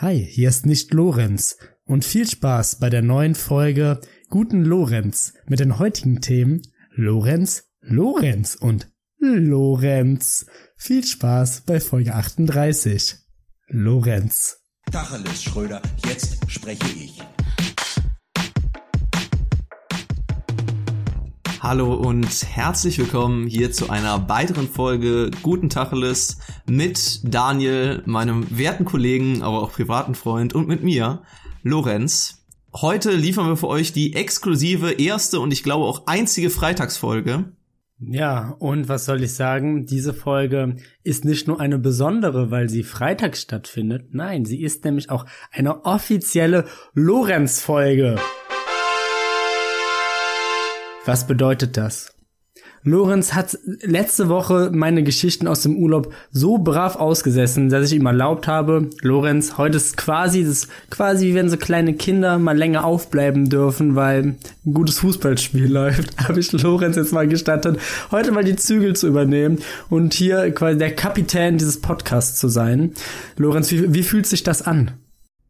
Hi, hier ist nicht Lorenz und viel Spaß bei der neuen Folge Guten Lorenz mit den heutigen Themen Lorenz, Lorenz und Lorenz. Viel Spaß bei Folge 38. Lorenz. Tacheles, Schröder, jetzt spreche ich. Hallo und herzlich willkommen hier zu einer weiteren Folge Guten Tacheles mit Daniel, meinem werten Kollegen, aber auch privaten Freund und mit mir, Lorenz. Heute liefern wir für euch die exklusive erste und ich glaube auch einzige Freitagsfolge. Ja, und was soll ich sagen? Diese Folge ist nicht nur eine besondere, weil sie freitags stattfindet. Nein, sie ist nämlich auch eine offizielle Lorenz-Folge. Was bedeutet das? Lorenz hat letzte Woche meine Geschichten aus dem Urlaub so brav ausgesessen, dass ich ihm erlaubt habe, Lorenz, heute ist quasi das quasi wie wenn so kleine Kinder mal länger aufbleiben dürfen, weil ein gutes Fußballspiel läuft, habe ich Lorenz jetzt mal gestattet, heute mal die Zügel zu übernehmen und hier quasi der Kapitän dieses Podcasts zu sein. Lorenz, wie, wie fühlt sich das an?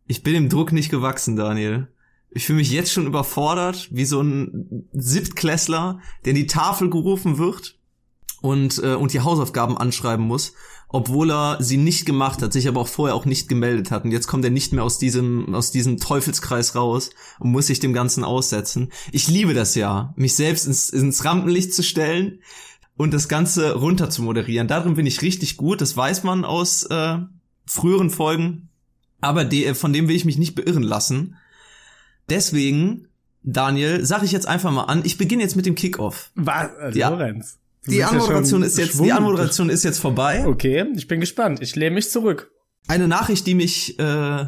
Ich bin dem Druck nicht gewachsen, Daniel. Ich fühle mich jetzt schon überfordert, wie so ein Siebtklässler, der in die Tafel gerufen wird und, äh, und die Hausaufgaben anschreiben muss, obwohl er sie nicht gemacht hat, sich aber auch vorher auch nicht gemeldet hat. Und jetzt kommt er nicht mehr aus diesem, aus diesem Teufelskreis raus und muss sich dem Ganzen aussetzen. Ich liebe das ja, mich selbst ins, ins Rampenlicht zu stellen und das Ganze runter zu moderieren. Darin bin ich richtig gut, das weiß man aus äh, früheren Folgen. Aber de, von dem will ich mich nicht beirren lassen. Deswegen, Daniel, sag ich jetzt einfach mal an, ich beginne jetzt mit dem Kickoff. Was? Äh, Die- Lorenz. Die ja Anmoderation schon ist jetzt, die. Anmoderation ist jetzt vorbei. Okay, ich bin gespannt. Ich lehne mich zurück. Eine Nachricht, die mich äh,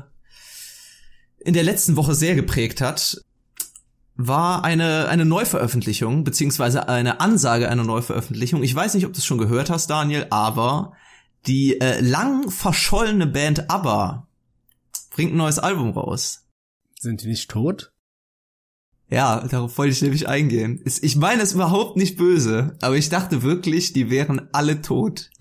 in der letzten Woche sehr geprägt hat, war eine, eine Neuveröffentlichung, beziehungsweise eine Ansage einer Neuveröffentlichung. Ich weiß nicht, ob du es schon gehört hast, Daniel, aber die äh, lang verschollene Band ABBA bringt ein neues Album raus. Sind die nicht tot? Ja, darauf wollte ich nämlich eingehen. Ich meine es überhaupt nicht böse, aber ich dachte wirklich, die wären alle tot.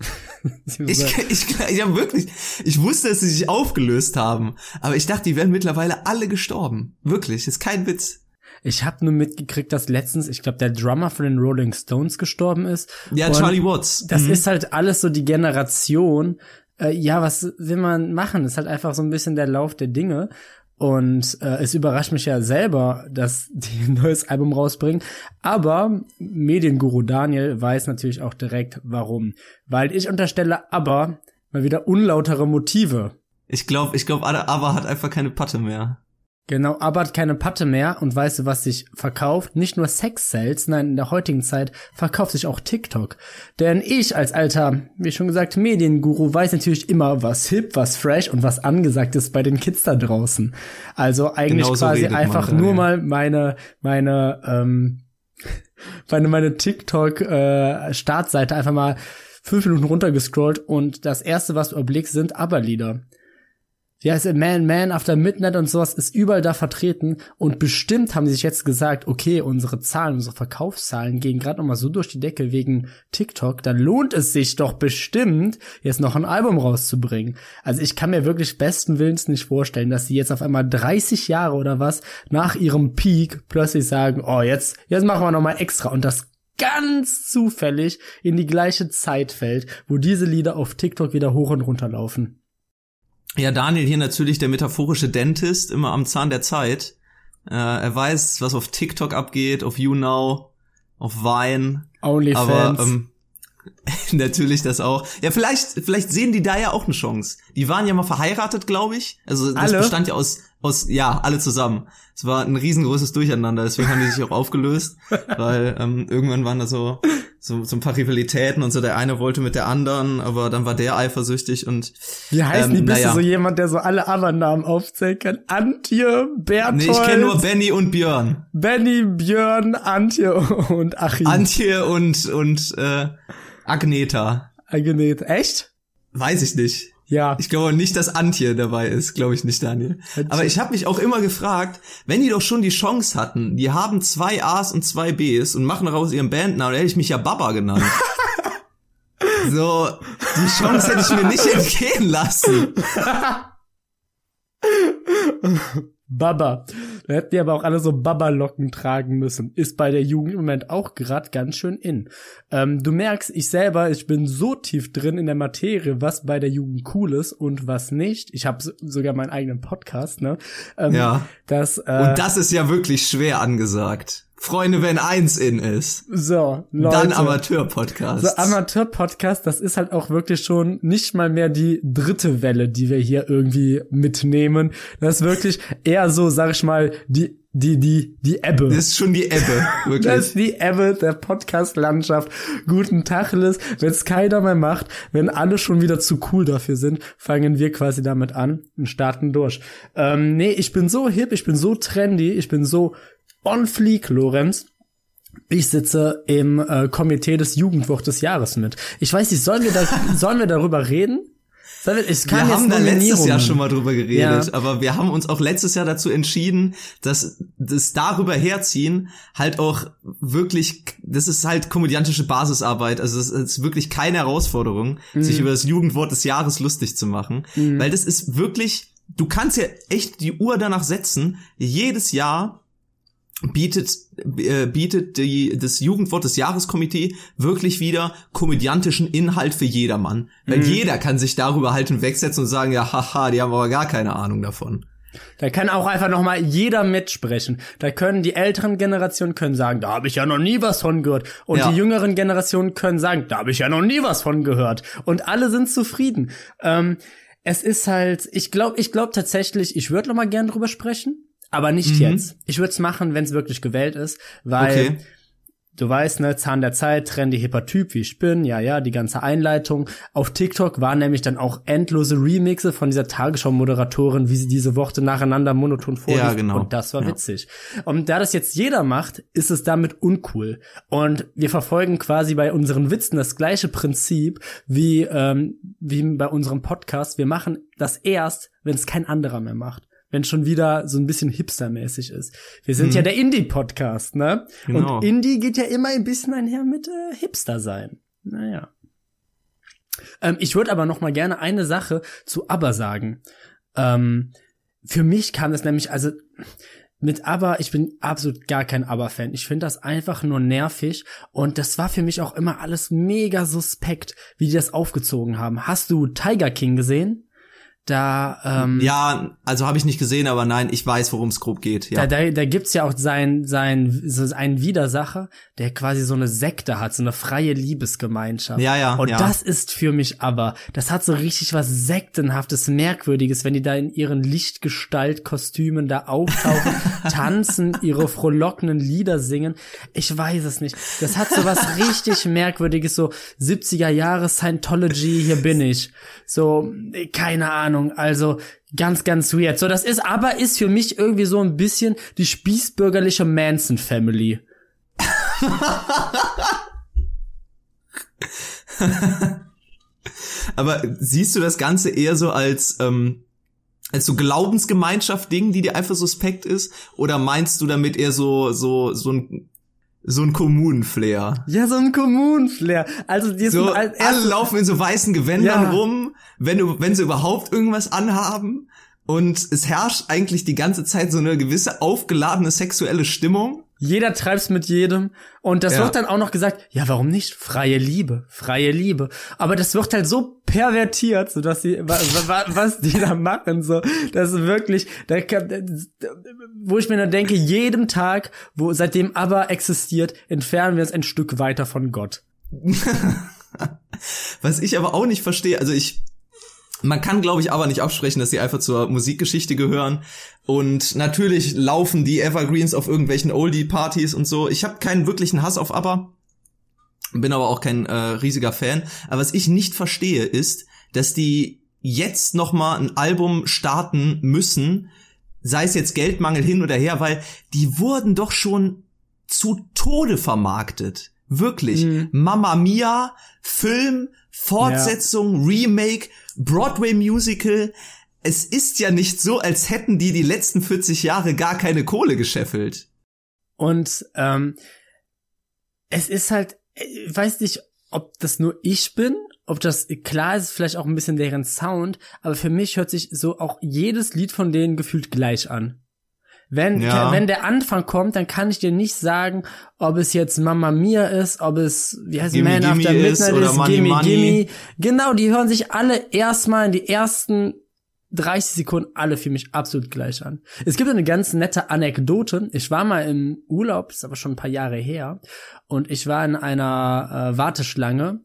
Ich, ich, ich habe wirklich, ich wusste, dass sie sich aufgelöst haben, aber ich dachte, die wären mittlerweile alle gestorben. Wirklich, ist kein Witz. Ich habe nur mitgekriegt, dass letztens, ich glaube, der Drummer von den Rolling Stones gestorben ist. Ja, Charlie Watts. Das Mhm. ist halt alles so die Generation. Äh, ja, was will man machen? ist halt einfach so ein bisschen der Lauf der Dinge. Und äh, es überrascht mich ja selber, dass die ein neues Album rausbringen. Aber Medienguru Daniel weiß natürlich auch direkt, warum. Weil ich unterstelle aber mal wieder unlautere Motive. Ich glaube, ich glaube, aber hat einfach keine Patte mehr. Genau, aber hat keine Patte mehr und weißt du, was sich verkauft? Nicht nur Sex-Sales, nein, in der heutigen Zeit verkauft sich auch TikTok. Denn ich als alter, wie schon gesagt, Medienguru weiß natürlich immer, was hip, was fresh und was angesagt ist bei den Kids da draußen. Also eigentlich Genau so quasi einfach da, nur ja. mal meine, meine, ähm, meine, meine TikTok-Startseite einfach mal fünf Minuten runtergescrollt und das erste, was du erblickst, sind Aber-Lieder. Ja, ist Man, Man After Midnight und sowas ist überall da vertreten und bestimmt haben sie sich jetzt gesagt, okay, unsere Zahlen, unsere Verkaufszahlen gehen gerade noch mal so durch die Decke wegen TikTok, dann lohnt es sich doch bestimmt, jetzt noch ein Album rauszubringen. Also ich kann mir wirklich besten Willens nicht vorstellen, dass sie jetzt auf einmal 30 Jahre oder was nach ihrem Peak plötzlich sagen, oh, jetzt, jetzt machen wir noch mal extra und das ganz zufällig in die gleiche Zeit fällt, wo diese Lieder auf TikTok wieder hoch und runter laufen. Ja, Daniel hier natürlich der metaphorische Dentist, immer am Zahn der Zeit. Äh, er weiß, was auf TikTok abgeht, auf YouNow, auf Vine. OnlyFans. Aber ähm, natürlich das auch. Ja, vielleicht, vielleicht sehen die da ja auch eine Chance. Die waren ja mal verheiratet, glaube ich. Also das Alle? bestand ja aus, aus, ja, alle zusammen. Es war ein riesengroßes Durcheinander, deswegen haben die sich auch aufgelöst, weil ähm, irgendwann waren da so, so, so ein paar Rivalitäten und so, der eine wollte mit der anderen, aber dann war der eifersüchtig und Wie heißen ähm, die? Bist naja. du so jemand, der so alle anderen Namen aufzählen kann? Antje, Berthold, Nee, ich kenne nur Benny und Björn. Benny, Björn, Antje und Achim. Antje und, und äh, Agneta. Agnete. Echt? Weiß ich nicht. Ja. Ich glaube nicht, dass Antje dabei ist, glaube ich nicht, Daniel. Aber ich habe mich auch immer gefragt, wenn die doch schon die Chance hatten, die haben zwei A's und zwei B's und machen daraus ihren Bandnamen, dann hätte ich mich ja Baba genannt. so, die Chance hätte ich mir nicht entgehen lassen. Baba. Da hätten die aber auch alle so Baba-Locken tragen müssen. Ist bei der Jugend im Moment auch gerade ganz schön in. Ähm, du merkst, ich selber, ich bin so tief drin in der Materie, was bei der Jugend cool ist und was nicht. Ich habe sogar meinen eigenen Podcast, ne? Ähm, Ja. Das, äh, Und das ist ja wirklich schwer angesagt. Freunde, wenn eins in ist, so, Leute. dann Amateur-Podcast. So Amateur-Podcast, das ist halt auch wirklich schon nicht mal mehr die dritte Welle, die wir hier irgendwie mitnehmen. Das ist wirklich eher so, sag ich mal, die die die die Ebbe. das ist schon die Ebbe, wirklich. Das ist die Ebbe der Podcast-Landschaft. Guten Tag, Liz. Wenn es keiner mehr macht, wenn alle schon wieder zu cool dafür sind, fangen wir quasi damit an und starten durch. Ähm, nee, ich bin so hip, ich bin so trendy, ich bin so on fleek, Lorenz. Ich sitze im äh, Komitee des Jugendwort des Jahres mit. Ich weiß nicht, sollen wir, da, sollen wir darüber reden? Wir, es wir kam haben da letztes. Jahr schon mal drüber geredet, Ja. aber wir haben uns auch letztes Jahr dazu entschieden, dass das darüber herziehen halt auch wirklich, das ist halt komödiantische Basisarbeit, also es ist wirklich keine Herausforderung, Mhm. sich über das Jugendwort des Jahres lustig zu machen, weil das ist wirklich, du kannst ja echt die Uhr danach setzen, jedes Jahr bietet äh, bietet die das Jugendwort des Jahreskomitee wirklich wieder komödiantischen Inhalt für jedermann, weil jeder kann sich darüber halt hinwegsetzen und sagen, ja, haha, die haben aber gar keine Ahnung davon. Da kann auch einfach noch mal jeder mitsprechen. Da können die älteren Generationen können sagen, da habe ich ja noch nie was von gehört. Und Ja. die jüngeren Generationen können sagen, da habe ich ja noch nie was von gehört. Und alle sind zufrieden. Ähm, es ist halt, ich glaube, ich glaube tatsächlich, ich würde noch mal gern drüber sprechen, aber nicht jetzt. Ich würde es machen, wenn es wirklich gewählt ist, weil Okay. Du weißt, ne, Zahn der Zeit, trendy hipper Typ, wie ich bin, ja, ja, die ganze Einleitung. Auf TikTok waren nämlich dann auch endlose Remixe von dieser Tagesschau-Moderatorin, wie sie diese Worte nacheinander monoton vorliest. Ja, genau. Und das war Ja. witzig. Und da das jetzt jeder macht, ist es damit uncool. Und wir verfolgen quasi bei unseren Witzen das gleiche Prinzip wie, ähm, wie bei unserem Podcast. Wir machen das erst, wenn es kein anderer mehr macht. Wenn schon wieder so ein bisschen hipstermäßig ist. Wir sind ja der Indie-Podcast, ne? Mhm. Genau. Und Indie geht ja immer ein bisschen einher mit äh, Hipster sein. Naja. Ähm, ich würde aber noch mal gerne eine Sache zu ABBA sagen. Ähm, für mich kam das nämlich, also mit ABBA, ich bin absolut gar kein ABBA-Fan. Ich finde das einfach nur nervig und das war für mich auch immer alles mega suspekt, wie die das aufgezogen haben. Hast du Tiger King gesehen? Da, ähm, Ja, also habe ich nicht gesehen, aber nein, ich weiß, worum es grob geht. Ja. Da, da, da gibt's ja auch sein, sein, so einen Widersacher, der quasi so eine Sekte hat, so eine freie Liebesgemeinschaft. Ja, ja, Und ja. das ist für mich aber, das hat so richtig was Sektenhaftes, Merkwürdiges, wenn die da in ihren Lichtgestaltkostümen da auftauchen, tanzen, ihre frohlockenden Lieder singen. Ich weiß es nicht. Das hat so was richtig Merkwürdiges, so 70er Jahre Scientology, hier bin ich. So, keine Ahnung, also ganz, ganz weird. So, das ist aber ist für mich irgendwie so ein bisschen die spießbürgerliche Manson Family. Aber siehst du das Ganze eher so als ähm, als so Glaubensgemeinschaft Ding, die dir einfach suspekt ist, oder meinst du damit eher so so so ein so ein Kommunenflair? Ja, so ein Kommunenflair. Also die So alle laufen in so weißen Gewändern Ja. rum, wenn du wenn sie überhaupt irgendwas anhaben und es herrscht eigentlich die ganze Zeit so eine gewisse aufgeladene sexuelle Stimmung. Jeder treibt's mit jedem. Und das Ja. wird dann auch noch gesagt, ja, warum nicht? Freie Liebe, freie Liebe. Aber das wird halt so pervertiert, so dass sie, wa, wa, was die da machen, so, das ist wirklich, da, wo ich mir nur denke, jedem Tag, wo, seitdem aber existiert, entfernen wir uns ein Stück weiter von Gott. Was ich aber auch nicht verstehe, also ich, man kann glaube ich aber nicht absprechen, dass sie einfach zur Musikgeschichte gehören. Und natürlich laufen die Evergreens auf irgendwelchen Oldie-Partys und so. Ich habe keinen wirklichen Hass auf ABBA, bin aber auch kein äh, riesiger Fan. Aber was ich nicht verstehe ist, dass die jetzt noch mal ein Album starten müssen, sei es jetzt Geldmangel hin oder her, weil die wurden doch schon zu Tode vermarktet. Wirklich. Mhm. Mamma Mia, Film, Fortsetzung, Remake, Broadway Musical. Es ist ja nicht so, als hätten die die letzten 40 Jahre gar keine Kohle gescheffelt. Und ähm, es ist halt, ich weiß nicht, ob das nur ich bin ob das klar ist, vielleicht auch ein bisschen deren Sound, aber für mich hört sich so auch jedes Lied von denen gefühlt gleich an. Wenn, Ja. wenn der Anfang kommt, dann kann ich dir nicht sagen, ob es jetzt Mama Mia ist, ob es, wie heißt Gimme Man Gimme After ist Midnight oder ist, Money Gimme Money. Gimme. Genau, die hören sich alle erstmal in die ersten 30 Sekunden alle für mich absolut gleich an. Es gibt eine ganz nette Anekdote. Ich war mal im Urlaub, ist aber schon ein paar Jahre her, und ich war in einer äh, Warteschlange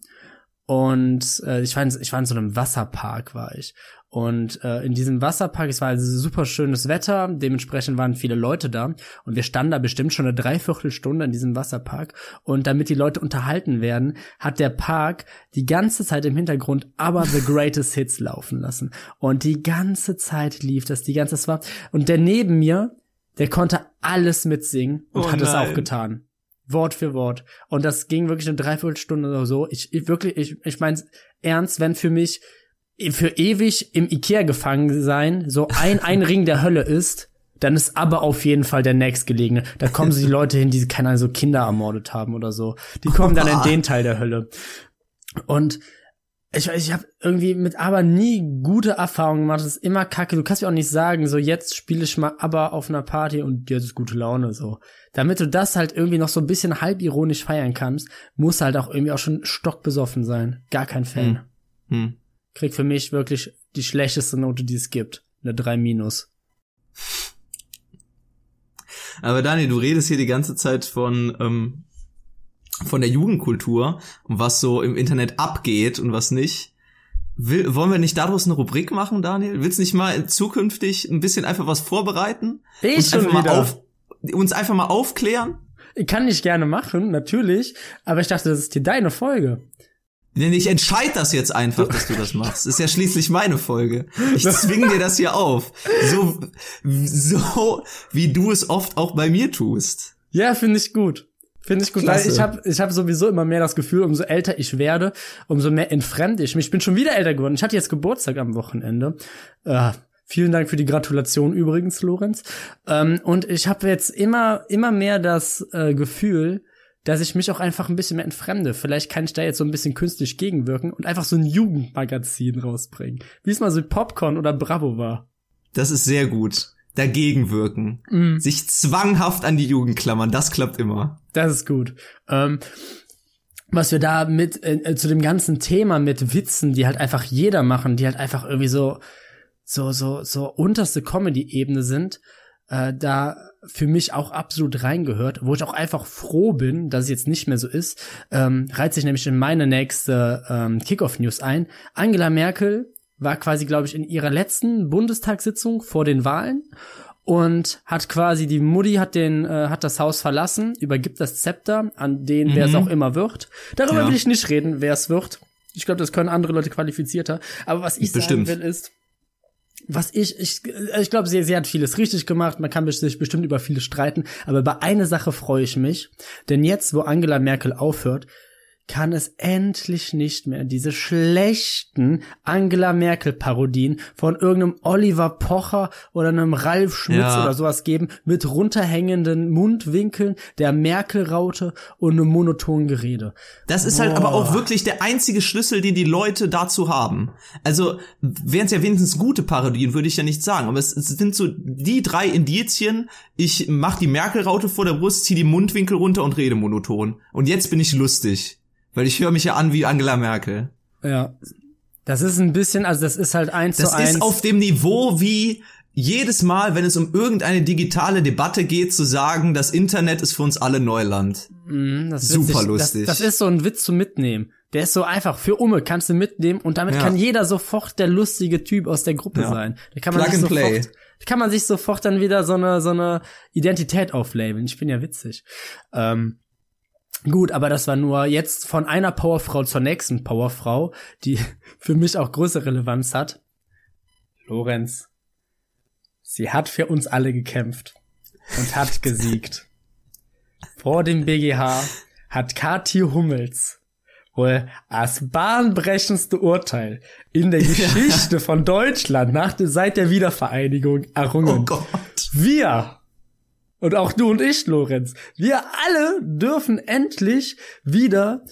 und äh, ich war in, ich war in so einem Wasserpark war ich und äh, in diesem Wasserpark es war also super schönes Wetter dementsprechend waren viele Leute da und wir standen da bestimmt schon eine Dreiviertelstunde in diesem Wasserpark und damit die Leute unterhalten werden hat der Park die ganze Zeit im Hintergrund aber The Greatest Hits laufen lassen und die ganze Zeit lief das die ganze das war und der neben mir der konnte alles mitsingen und Oh hat es auch nein. getan Wort für Wort. Und das ging wirklich eine Dreiviertelstunde oder so. Ich, ich wirklich, ich, ich meine ernst, wenn für mich für ewig im Ikea gefangen sein so ein, ein Ring der Hölle ist, dann ist aber auf jeden Fall der nächstgelegene. Da kommen so die Leute hin, die keine Ahnung, so Kinder ermordet haben oder so. Die kommen dann in den Teil der Hölle. Und ich, ich habe irgendwie mit aber nie gute Erfahrungen gemacht. Das ist immer kacke. Du kannst mir auch nicht sagen, so jetzt spiele ich mal aber auf einer Party und jetzt ist gute Laune so. Damit du das halt irgendwie noch so ein bisschen halbironisch feiern kannst, muss halt auch irgendwie auch schon stockbesoffen sein. Gar kein Fan. Hm. Krieg für mich wirklich die schlechteste Note, die es gibt. Eine 3 minus. Aber Daniel, du redest hier die ganze Zeit von, ähm, von der Jugendkultur und was so im Internet abgeht und was nicht. Will, wollen wir nicht daraus eine Rubrik machen, Daniel? Willst du nicht mal zukünftig ein bisschen einfach was vorbereiten? Ich uns schon einfach mal wieder. auf, uns einfach mal aufklären? Kann ich gerne machen, natürlich. Aber ich dachte, das ist hier deine Folge. Denn ich entscheide das jetzt einfach, dass du das machst. Ist ja schließlich meine Folge. Ich zwinge dir das hier auf. So, so wie du es oft auch bei mir tust. Ja, finde ich gut. Finde ich gut, Klasse. weil ich habe ich hab sowieso immer mehr das Gefühl, umso älter ich werde, umso mehr entfremde ich mich. Ich bin schon wieder älter geworden. Ich hatte jetzt Geburtstag am Wochenende. Äh, vielen Dank für die Gratulation übrigens, Lorenz. Ähm, und ich habe jetzt immer immer mehr das äh, Gefühl, dass ich mich auch einfach ein bisschen mehr entfremde. Vielleicht kann ich da jetzt so ein bisschen künstlich gegenwirken und einfach so ein Jugendmagazin rausbringen. Wie es mal so Popcorn oder Bravo war. Das ist sehr gut. Dagegen wirken. Mhm. Sich zwanghaft an die Jugend klammern, das klappt immer. Das ist gut. Ähm, was wir da mit äh, zu dem ganzen Thema mit Witzen, die halt einfach jeder machen, die halt einfach irgendwie so so so so unterste Comedy-Ebene sind, äh, da für mich auch absolut reingehört, wo ich auch einfach froh bin, dass es jetzt nicht mehr so ist, ähm, reiht sich nämlich in meine nächste ähm, Kickoff-News ein. Angela Merkel war quasi, glaube ich, in ihrer letzten Bundestagssitzung vor den Wahlen und hat quasi die Mutti hat den äh, hat das Haus verlassen, übergibt das Zepter an den, wer es Mhm. auch immer wird. Darüber Ja. will ich nicht reden, wer es wird. Ich glaube, das können andere Leute qualifizierter. Aber was ich Bestimmt. sagen will ist, was ich, ich, ich glaube, sie, sie hat vieles richtig gemacht. Man kann sich bestimmt über vieles streiten. Aber bei einer Sache freue ich mich. Denn jetzt, wo Angela Merkel aufhört, kann es endlich nicht mehr diese schlechten Angela Merkel Parodien von irgendeinem Oliver Pocher oder einem Ralf Schmitz Ja. oder sowas geben mit runterhängenden Mundwinkeln, der Merkel-Raute und einem monotonen Gerede. Das ist halt Boah. aber auch wirklich der einzige Schlüssel, den die Leute dazu haben. Also, wären es ja wenigstens gute Parodien, würde ich ja nicht sagen. Aber es, es sind so die drei Indizien. Ich mach die Merkel-Raute vor der Brust, zieh die Mundwinkel runter und rede monoton. Und jetzt bin ich lustig. Weil ich höre mich ja an wie Angela Merkel. Ja. Das ist ein bisschen, also das ist halt eins Das zu eins. ist auf dem Niveau wie jedes Mal, wenn es um irgendeine digitale Debatte geht, zu sagen, das Internet ist für uns alle Neuland. Das ist Super witzig. lustig. Das, das ist so ein Witz zum Mitnehmen. Der ist so einfach für Umme kannst du mitnehmen und damit Ja. kann jeder sofort der lustige Typ aus der Gruppe Ja. sein. Da kann man Plug sich and play. sofort, da kann man sich sofort dann wieder so eine so eine Identität auflabeln. Ich bin ja witzig. Ähm, gut, aber das war nur jetzt von einer Powerfrau zur nächsten Powerfrau, die für mich auch größere Relevanz hat. Lorenz. Sie hat für uns alle gekämpft und hat gesiegt. Vor dem BGH hat Kathi Hummels wohl das bahnbrechendste Urteil in der Geschichte von Deutschland nach der, seit der Wiedervereinigung errungen. Oh Gott. Wir und auch du und ich, Lorenz, wir alle dürfen endlich wieder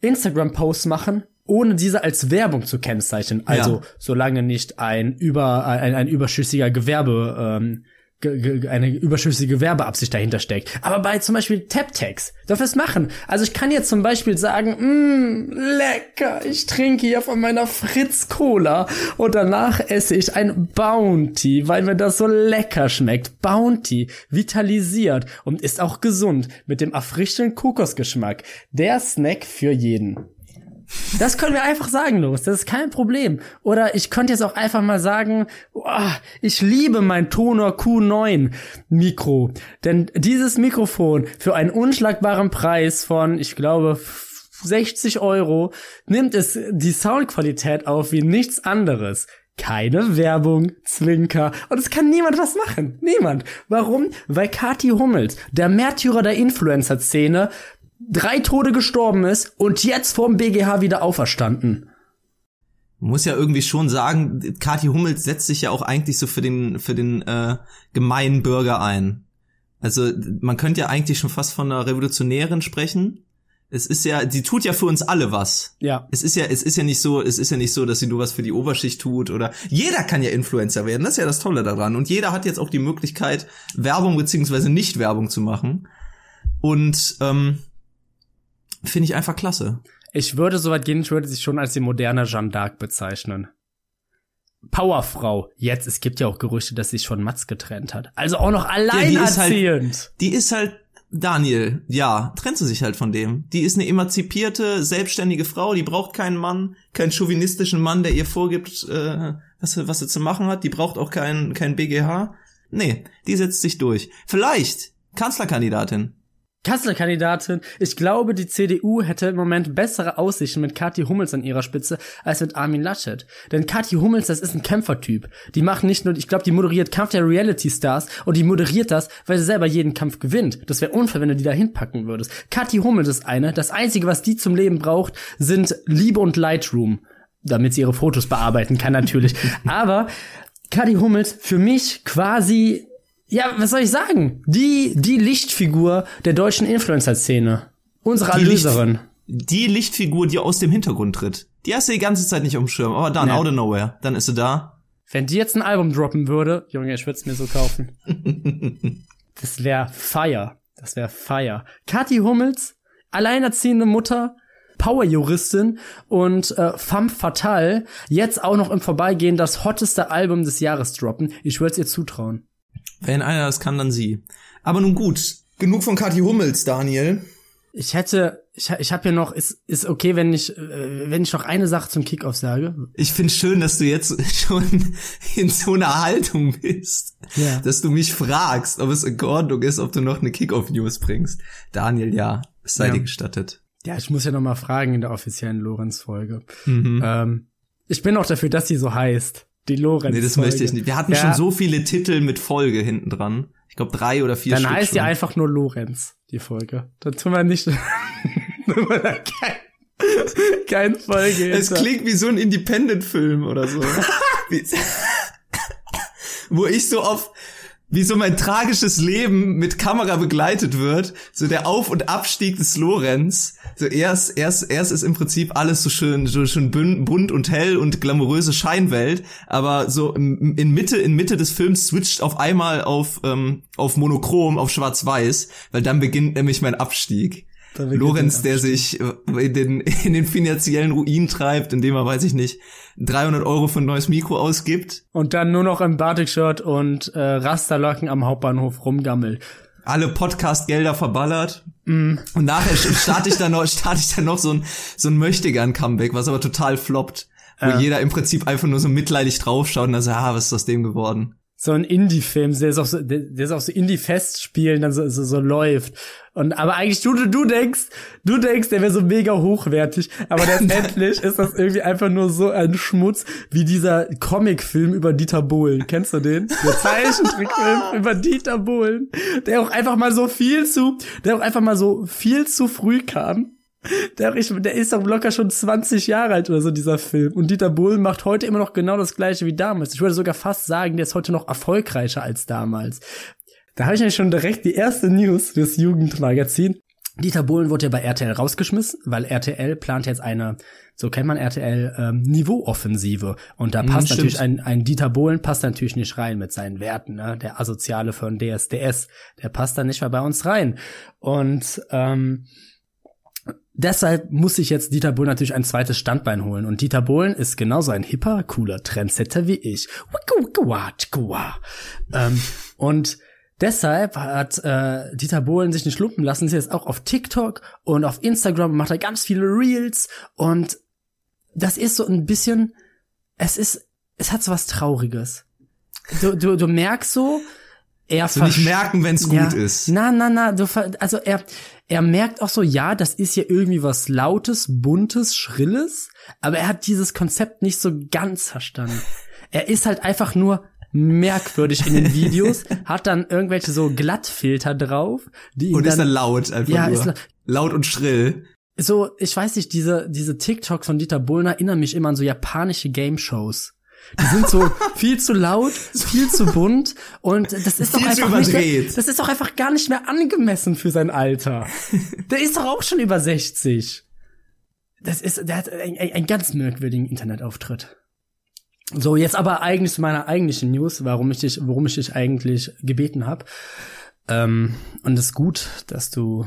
Instagram-Posts machen ohne diese als Werbung zu kennzeichnen. Also Ja. solange nicht ein über ein, ein überschüssiger Gewerbe ähm, eine überschüssige Werbeabsicht dahinter steckt. Aber bei zum Beispiel TapTags, darf es machen. Also ich kann jetzt zum Beispiel sagen, mmm, lecker, ich trinke hier von meiner Fritz Cola und danach esse ich ein Bounty, weil mir das so lecker schmeckt. Bounty vitalisiert und ist auch gesund mit dem erfrischenden Kokosgeschmack. Der Snack für jeden. Das können wir einfach sagen, los. Das ist kein Problem. Oder ich könnte jetzt auch einfach mal sagen, boah, ich liebe mein Tonor Q9 Mikro. Denn dieses Mikrofon für einen unschlagbaren Preis von, ich glaube, 60 Euro nimmt es die Soundqualität auf wie nichts anderes. Keine Werbung, Zwinker. Und es kann niemand was machen. Niemand. Warum? Weil Kati Hummels, der Märtyrer der Influencer-Szene, drei Tode gestorben ist und jetzt vorm BGH wieder auferstanden. Man muss ja irgendwie schon sagen, Kathi Hummels setzt sich ja auch eigentlich so für den, für den äh, gemeinen Bürger ein. Also man könnte ja eigentlich schon fast von einer Revolutionärin sprechen. Es ist ja, sie tut ja für uns alle was. Ja. Es ist ja, es ist ja nicht so, es ist ja nicht so, dass sie nur was für die Oberschicht tut oder jeder kann ja Influencer werden. Das ist ja das Tolle daran. Und jeder hat jetzt auch die Möglichkeit, Werbung beziehungsweise nicht Werbung zu machen. Und ähm, finde ich einfach klasse. Ich würde so weit gehen, ich würde sie schon als die moderne Jeanne d'Arc bezeichnen. Powerfrau. Jetzt, es gibt ja auch Gerüchte, dass sie sich von Mats getrennt hat. Also auch noch die ist halt- alleinerziehend. Die ist halt Daniel, ja, trennt sie sich halt von dem. Die ist eine emanzipierte, selbstständige Frau, die braucht keinen Mann, keinen chauvinistischen Mann, der ihr vorgibt, äh, was, sie- was sie zu machen hat. Die braucht auch keinen kein BGH. Nee, die setzt sich durch. Vielleicht Kanzlerkandidatin. Kanzlerkandidatin. Ich glaube, die CDU hätte im Moment bessere Aussichten mit Kathi Hummels an ihrer Spitze als mit Armin Laschet. Denn Kathi Hummels, das ist ein Kämpfertyp. Die macht nicht nur, ich glaube, die moderiert Kampf der Reality Stars und die moderiert das, weil sie selber jeden Kampf gewinnt. Das wäre unfair, wenn du die da hinpacken würdest. Kathi Hummels ist eine. Das einzige, was die zum Leben braucht, sind Liebe und Lightroom. Damit sie ihre Fotos bearbeiten kann, natürlich. Aber Kathi Hummels für mich quasi ja, was soll ich sagen? Die, die Lichtfigur der deutschen Influencer-Szene. Unsere Die Licht- Erlöserin. Die Lichtfigur, die aus dem Hintergrund tritt. Die hast du die ganze Zeit nicht auf dem Schirm, aber dann, Nee. out of nowhere, dann ist sie da. Wenn die jetzt ein Album droppen würde, Junge, ich würde es mir so kaufen. das wäre Fire. Das wäre Fire. Kathi Hummels, alleinerziehende Mutter, Powerjuristin und äh, femme fatale, jetzt auch noch im Vorbeigehen das hotteste Album des Jahres droppen. Ich würde es ihr zutrauen. Wenn einer das kann, dann sie. Aber nun gut, genug von Kathi Hummels, Daniel. Ich hätte, ich, ich habe hier noch, ist, ist okay, wenn ich, äh, wenn ich noch eine Sache zum Kickoff sage. Ich find's schön, dass du jetzt schon in so einer Haltung bist, Ja. dass du mich fragst, ob es in Ordnung ist, ob du noch eine Kickoff-News bringst. Daniel, ja, es sei Ja. dir gestattet. Ja, ich muss ja noch mal fragen in der offiziellen Lorenz-Folge. Mhm. Ähm, ich bin auch dafür, dass sie so heißt. Die Lorenz. nee, das möchte ich nicht. Wir hatten Ja. schon so viele Titel mit Folge hinten dran. Ich glaube drei oder vier Dann Stück heißt schon. die einfach nur Lorenz, die Folge. Dann tun wir nicht, kein, kein Folge. Es hinter. klingt wie so ein Independent-Film oder so. Wie- Wo ich so auf, wie so mein tragisches Leben mit Kamera begleitet wird, so der Auf- und Abstieg des Lorenz. So erst, erst, erst ist im Prinzip alles so schön, so schön bunt und hell und glamouröse Scheinwelt, aber so in in Mitte, in Mitte des Films switcht auf einmal auf, ähm, auf Monochrom, auf Schwarz-Weiß, weil dann beginnt nämlich mein Abstieg. Lorenz, der sich äh, in den, in den finanziellen Ruin treibt, indem er, weiß ich nicht, 300 Euro für ein neues Mikro ausgibt, Und dann nur noch im Batik-Shirt und äh, Rasterlocken am Hauptbahnhof rumgammelt. alle Podcast-Gelder verballert. Mm. Und nachher starte ich dann noch, starte ich dann noch so ein, so ein Möchtegern-Comeback, was aber total floppt. Wo Ja. jeder im Prinzip einfach nur so mitleidig draufschaut und dann so, ah, was ist aus dem geworden? So ein Indie-Film, der ist auch so, der, der ist auch so Indie-Festspielen, dann so, so, so läuft. Und aber eigentlich du, du, du denkst, du denkst, der wäre so mega hochwertig, aber letztendlich ist das irgendwie einfach nur so ein Schmutz wie dieser Comic-Film über Dieter Bohlen. Kennst du den? Der Zeichentrickfilm über Dieter Bohlen, der auch einfach mal so viel zu, der auch einfach mal so viel zu früh kam. Der, der ist doch locker schon 20 Jahre alt oder so, dieser Film. Und Dieter Bohlen macht heute immer noch genau das gleiche wie damals. Ich würde sogar fast sagen, der ist heute noch erfolgreicher als damals. Da habe ich nämlich schon direkt die erste News fürs Jugendmagazin. Dieter Bohlen wurde ja bei RTL rausgeschmissen, weil RTL plant jetzt eine, so kennt man RTL, ähm, Niveauoffensive. Und da Mhm, passt stimmt. natürlich ein, ein Dieter Bohlen passt natürlich nicht rein mit seinen Werten, ne? Der Asoziale von DSDS, der passt da nicht mehr bei uns rein. Und ähm, deshalb muss sich jetzt Dieter Bohlen natürlich ein zweites Standbein holen. Und Dieter Bohlen ist genauso ein hipper, cooler Trendsetter wie ich. Ähm, und deshalb hat äh, Dieter Bohlen sich nicht lumpen lassen, ist jetzt auch auf TikTok und auf Instagram macht er ganz viele Reels und das ist so ein bisschen, es ist, es hat so was Trauriges. Du, du, du merkst so, er So nicht merken, wenn's gut ja. ist. Na, na, na, du, also er, er merkt auch so, ja, das ist hier irgendwie was Lautes, Buntes, Schrilles, aber er hat dieses Konzept nicht so ganz verstanden. Er ist halt einfach nur merkwürdig in den Videos, hat dann irgendwelche so Glattfilter drauf, die ihn Und ist dann dann, laut einfach Ja, nur. ist la- laut und schrill. so, ich weiß nicht, diese, diese TikToks von Dieter Bohlen erinnern mich immer an so japanische Game-Shows. Die sind so viel zu laut, viel zu bunt und das ist doch einfach nicht mehr, das ist doch einfach gar nicht mehr angemessen für sein Alter. Der ist doch auch schon über 60. Das ist, der hat einen, einen ganz merkwürdigen Internetauftritt. So, jetzt aber eigentlich zu meiner eigentlichen News, warum ich dich, worum ich dich eigentlich gebeten habe. Ähm, und es ist gut, dass du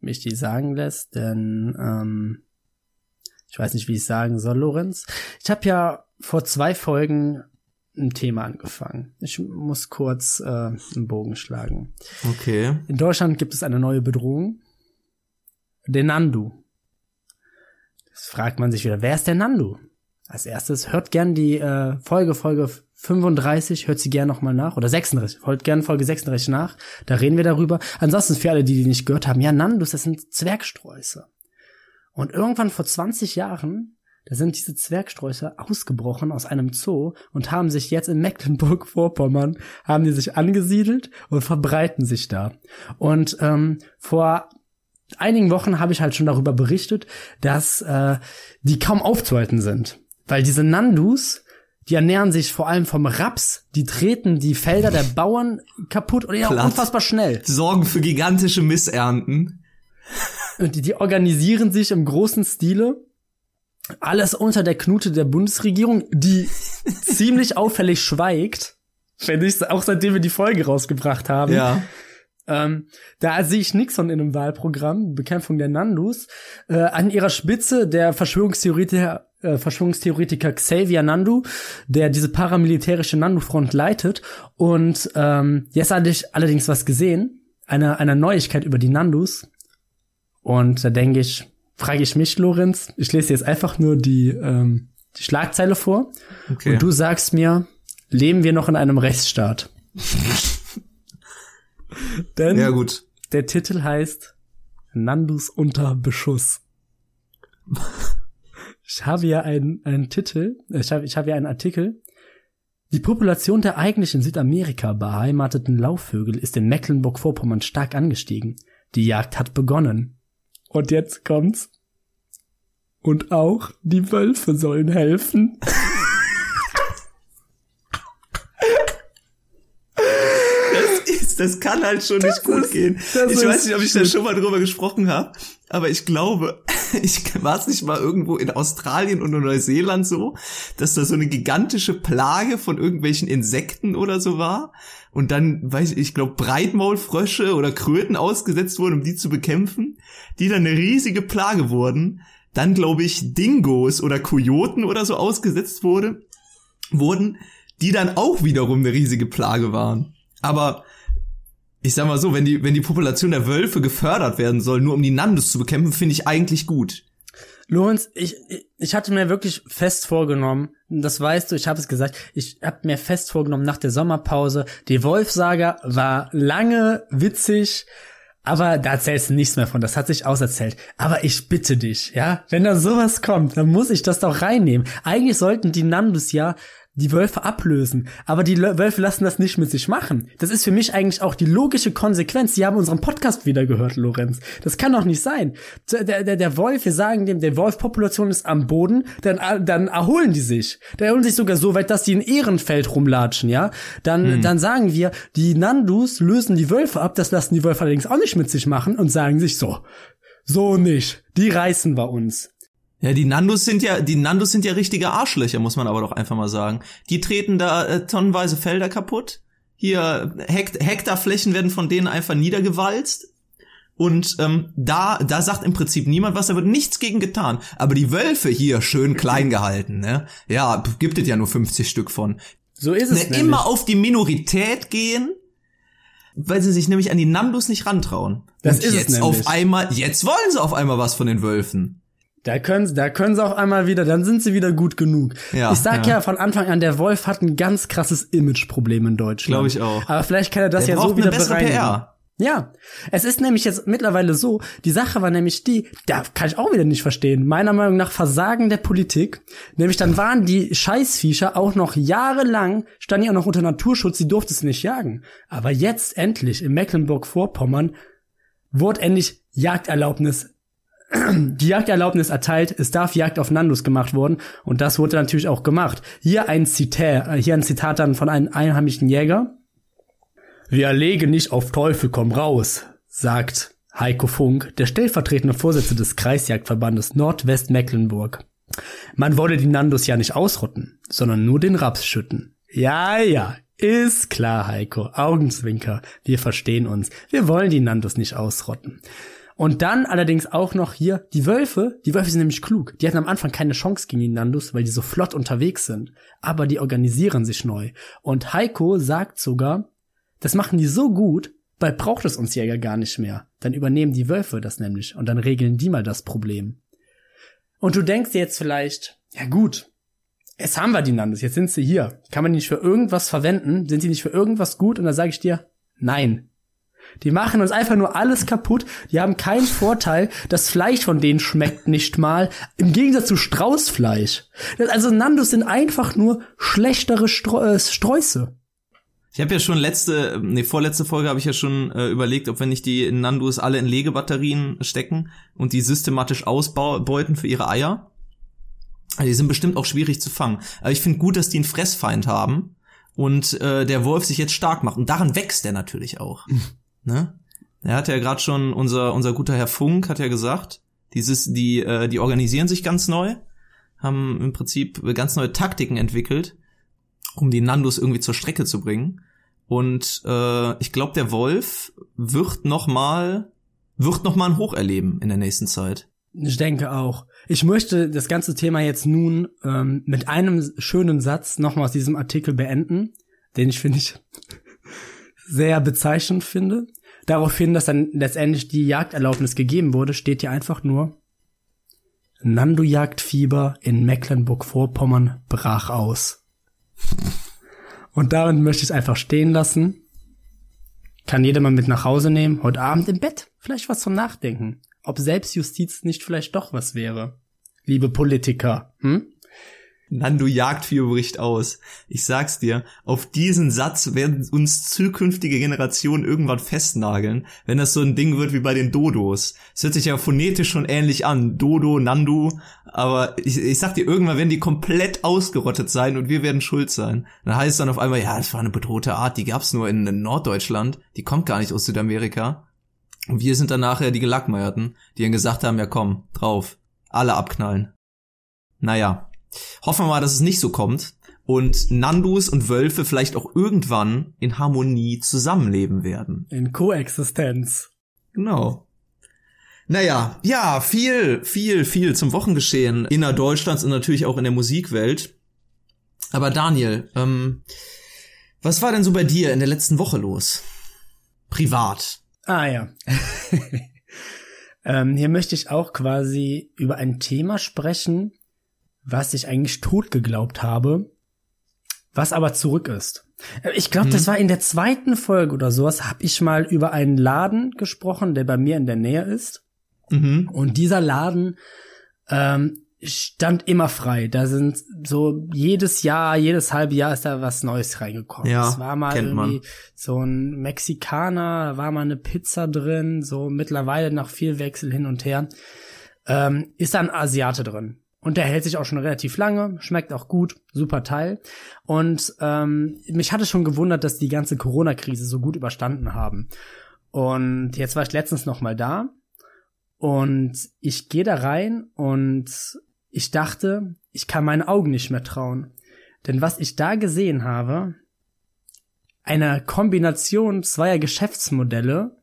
mich die sagen lässt, denn ähm, ich weiß nicht, wie ich sagen soll, Lorenz. Ich habe ja vor zwei Folgen ein Thema angefangen. Ich muss kurz äh, einen Bogen schlagen. Okay. In Deutschland gibt es eine neue Bedrohung. Der Nandu. Jetzt fragt man sich wieder, wer ist der Nandu? Als erstes hört gern die äh, Folge, Folge 35, hört sie gern nochmal nach. Oder 36, hört gern Folge 36 nach. Da reden wir darüber. Ansonsten für alle, die die nicht gehört haben, ja, Nandus, das sind Zwergsträuße. Und irgendwann vor 20 Jahren, da sind diese Zwergsträuße ausgebrochen aus einem Zoo und haben sich jetzt in Mecklenburg-Vorpommern, haben die sich angesiedelt und verbreiten sich da. Und ähm, vor einigen Wochen habe ich halt schon darüber berichtet, dass äh, die kaum aufzuhalten sind. Weil diese Nandus, die ernähren sich vor allem vom Raps, die treten die Felder der Bauern kaputt und ja, unfassbar schnell. Sorgen für gigantische Missernten. Und die, die organisieren sich im großen Stile. Alles unter der Knute der Bundesregierung, die ziemlich auffällig schweigt. Finde ich, auch seitdem wir die Folge rausgebracht haben. Ja. Ähm, da sehe ich Nixon in einem Wahlprogramm, Bekämpfung der Nandus. Äh, an ihrer Spitze der Verschwörungstheoretiker, äh, Verschwörungstheoretiker Xavier Nandu, der diese paramilitärische Nandu-Front leitet. Und ähm, jetzt hatte ich allerdings was gesehen, eine, eine Neuigkeit über die Nandus. Und da denke ich, frage ich mich, Lorenz, ich lese jetzt einfach nur die, ähm, die Schlagzeile vor. Okay. Und du sagst mir, leben wir noch in einem Rechtsstaat? Denn ja, gut. der Titel heißt Nandus unter Beschuss. Ich habe hier einen, einen Titel, ich habe, ich habe hier einen Artikel. Die Population der eigentlich in Südamerika beheimateten Laufvögel ist in Mecklenburg-Vorpommern stark angestiegen. Die Jagd hat begonnen. Und jetzt kommt's. Und auch die Wölfe sollen helfen. Das das kann halt schon nicht gut ist- gehen. das Ich weiß nicht, ob ich da schon mal drüber gesprochen habe, aber ich glaube, ich war es nicht mal irgendwo in Australien oder Neuseeland so, dass da so eine gigantische Plage von irgendwelchen Insekten oder so war und dann, weiß ich, ich glaube, Breitmaulfrösche oder Kröten ausgesetzt wurden, um die zu bekämpfen, die dann eine riesige Plage wurden. Dann, glaube ich, Dingos oder Kojoten oder so ausgesetzt wurde, wurden, die dann auch wiederum eine riesige Plage waren. Aber ich sag mal so, wenn die, wenn die Population der Wölfe gefördert werden soll, nur um die Nandus zu bekämpfen, finde ich eigentlich gut. Lorenz, ich, ich- ich hatte mir wirklich fest vorgenommen, das weißt du, ich habe es gesagt, ich habe mir fest vorgenommen nach der Sommerpause, die Wolfsaga war lange witzig, aber da erzählst du nichts mehr von, das hat sich auserzählt. Aber ich bitte dich, ja, wenn da sowas kommt, dann muss ich das doch reinnehmen. Eigentlich sollten die Nandus ja die Wölfe ablösen. Aber die Wölfe lassen das nicht mit sich machen. Das ist für mich eigentlich auch die logische Konsequenz. Die haben unseren Podcast wieder gehört, Lorenz. Das kann doch nicht sein. Der, der, der Wolf, wir sagen dem, der Wolfpopulation ist am Boden, dann, dann erholen die sich. Dann erholen sich sogar so weit, dass die in Ehrenfeld rumlatschen, ja. Dann, dann sagen wir, die Nandus lösen die Wölfe ab, das lassen die Wölfe allerdings auch nicht mit sich machen und sagen sich so, so nicht. Die reißen wir uns. Ja, die Nandos sind ja, die Nandos sind ja richtige Arschlöcher, muss man aber doch einfach mal sagen. Die treten da äh, tonnenweise Felder kaputt. Hier Hekt Hektarflächen werden von denen einfach niedergewalzt. Und ähm, da, da sagt im Prinzip niemand was, da wird nichts gegen getan. Aber die Wölfe hier schön klein gehalten, ne? Ja, gibt es ja nur 50 Stück von. So ist es Ne, immer auf die Minorität gehen, weil sie sich nämlich an die Nandos nicht rantrauen. Das Und ist es jetzt nämlich. auf einmal, jetzt wollen sie auf einmal was von den Wölfen. Da können, da können sie auch einmal wieder, dann sind sie wieder gut genug. Ja, ich sag ja. ja. von Anfang an, der Wolf hat ein ganz krasses Imageproblem in Deutschland. Glaub ich auch. Aber vielleicht kann er das Der ja so wieder bereinigen. PR. Ja, es ist nämlich jetzt mittlerweile so, die Sache war nämlich die, da kann ich auch wieder nicht verstehen, meiner Meinung nach Versagen der Politik, nämlich dann waren die Scheißviecher auch noch jahrelang, standen auch noch unter Naturschutz, die durfte es nicht jagen. Aber jetzt endlich in Mecklenburg-Vorpommern wurde endlich Jagderlaubnis die Jagderlaubnis erteilt, es darf Jagd auf Nandus gemacht worden und das wurde natürlich auch gemacht. Hier ein Zitat, äh, hier ein Zitat dann von einem einheimischen Jäger. Wir legen nicht auf Teufel komm raus, sagt Heiko Funk, der stellvertretende Vorsitzende des Kreisjagdverbandes Nordwestmecklenburg. Man wolle die Nandus ja nicht ausrotten, sondern nur den Raps schütten. Ja, ja, ist klar, Heiko. Augenzwinker. Wir verstehen uns. Wir wollen die Nandus nicht ausrotten. Und dann allerdings auch noch hier die Wölfe. Die Wölfe sind nämlich klug. Die hatten am Anfang keine Chance gegen die Nandus, weil die so flott unterwegs sind. Aber die organisieren sich neu. Und Heiko sagt sogar, das machen die so gut, bald braucht es uns Jäger gar nicht mehr. Dann übernehmen die Wölfe das nämlich und dann regeln die mal das Problem. Und du denkst dir jetzt vielleicht, ja gut, jetzt haben wir die Nandus, jetzt sind sie hier. Kann man die nicht für irgendwas verwenden? Sind sie nicht für irgendwas gut? Und da sage ich dir, nein. Die machen uns einfach nur alles kaputt. Die haben keinen Vorteil. Das Fleisch von denen schmeckt nicht mal. Im Gegensatz zu Straußfleisch. Das- Also Nandus sind einfach nur schlechtere Streu äh, Sträuße. Ich habe ja schon letzte, nee, vorletzte Folge habe ich ja schon äh, überlegt, ob wir nicht die Nandus alle in Legebatterien stecken und die systematisch ausbeuten für ihre Eier. Die sind bestimmt auch schwierig zu fangen. Aber ich finde gut, dass die einen Fressfeind haben und äh, der Wolf sich jetzt stark macht. Und daran wächst er natürlich auch. ne? Er hat ja gerade schon, unser, unser guter Herr Funk hat ja gesagt, dieses, die, äh, die organisieren sich ganz neu, haben im Prinzip ganz neue Taktiken entwickelt, um die Nandos irgendwie zur Strecke zu bringen. Und äh, ich glaube, der Wolf wird noch mal wird noch mal ein Hoch erleben in der nächsten Zeit. Ich denke auch. Ich möchte das ganze Thema jetzt nun ähm, mit einem schönen Satz nochmal aus diesem Artikel beenden, den ich finde ich sehr bezeichnend finde. Daraufhin, dass dann letztendlich die Jagderlaubnis gegeben wurde, steht hier einfach nur Nando-Jagdfieber in Mecklenburg-Vorpommern brach aus. Und damit möchte ich es einfach stehen lassen. Kann jeder mal mit nach Hause nehmen, heute Abend im Bett. Vielleicht was zum Nachdenken. Ob Selbstjustiz nicht vielleicht doch was wäre. Liebe Politiker, hm? Nando Jagdfieber bricht aus. Ich sag's dir, auf diesen Satz werden uns zukünftige Generationen irgendwann festnageln, wenn das so ein Ding wird wie bei den Dodos. Es hört sich ja phonetisch schon ähnlich an. Dodo, Nandu. Aber ich, ich sag dir, irgendwann werden die komplett ausgerottet sein und wir werden schuld sein. Dann heißt es dann auf einmal, ja, das war eine bedrohte Art, die gab's nur in Norddeutschland. Die kommt gar nicht aus Südamerika. Und wir sind dann nachher die Gelackmeierten, die dann gesagt haben, ja komm, drauf. Alle abknallen. Naja. Hoffen wir mal, dass es nicht so kommt und Nandus und Wölfe vielleicht auch irgendwann in Harmonie zusammenleben werden. In Koexistenz. Genau. Naja, ja, viel, viel, viel zum Wochengeschehen innerdeutschlands und natürlich auch in der Musikwelt. Aber Daniel, ähm, was war denn so bei dir in der letzten Woche los? Privat. Ah ja. ähm, hier möchte ich auch quasi über ein Thema sprechen, was ich eigentlich tot geglaubt habe, was aber zurück ist. Äh, Ich glaube, das war in der zweiten Folge oder sowas, habe ich mal über einen Laden gesprochen, der bei mir in der Nähe ist. Mhm. Und dieser Laden ähm, stand immer frei. Da sind so jedes Jahr, jedes halbe Jahr ist da was Neues reingekommen. Ja, es war mal kennt man. irgendwie so ein Mexikaner, da war mal eine Pizza drin, so mittlerweile nach viel Wechsel hin und her, ähm, ist da ein Asiate drin. Und der hält sich auch schon relativ lange, schmeckt auch gut, super Teil. Und ähm, mich hatte schon gewundert, dass die ganze Corona-Krise so gut überstanden haben. Und jetzt war ich letztens noch mal da und ich gehe da rein und ich dachte, ich kann meinen Augen nicht mehr trauen. Denn was ich da gesehen habe, eine Kombination zweier Geschäftsmodelle,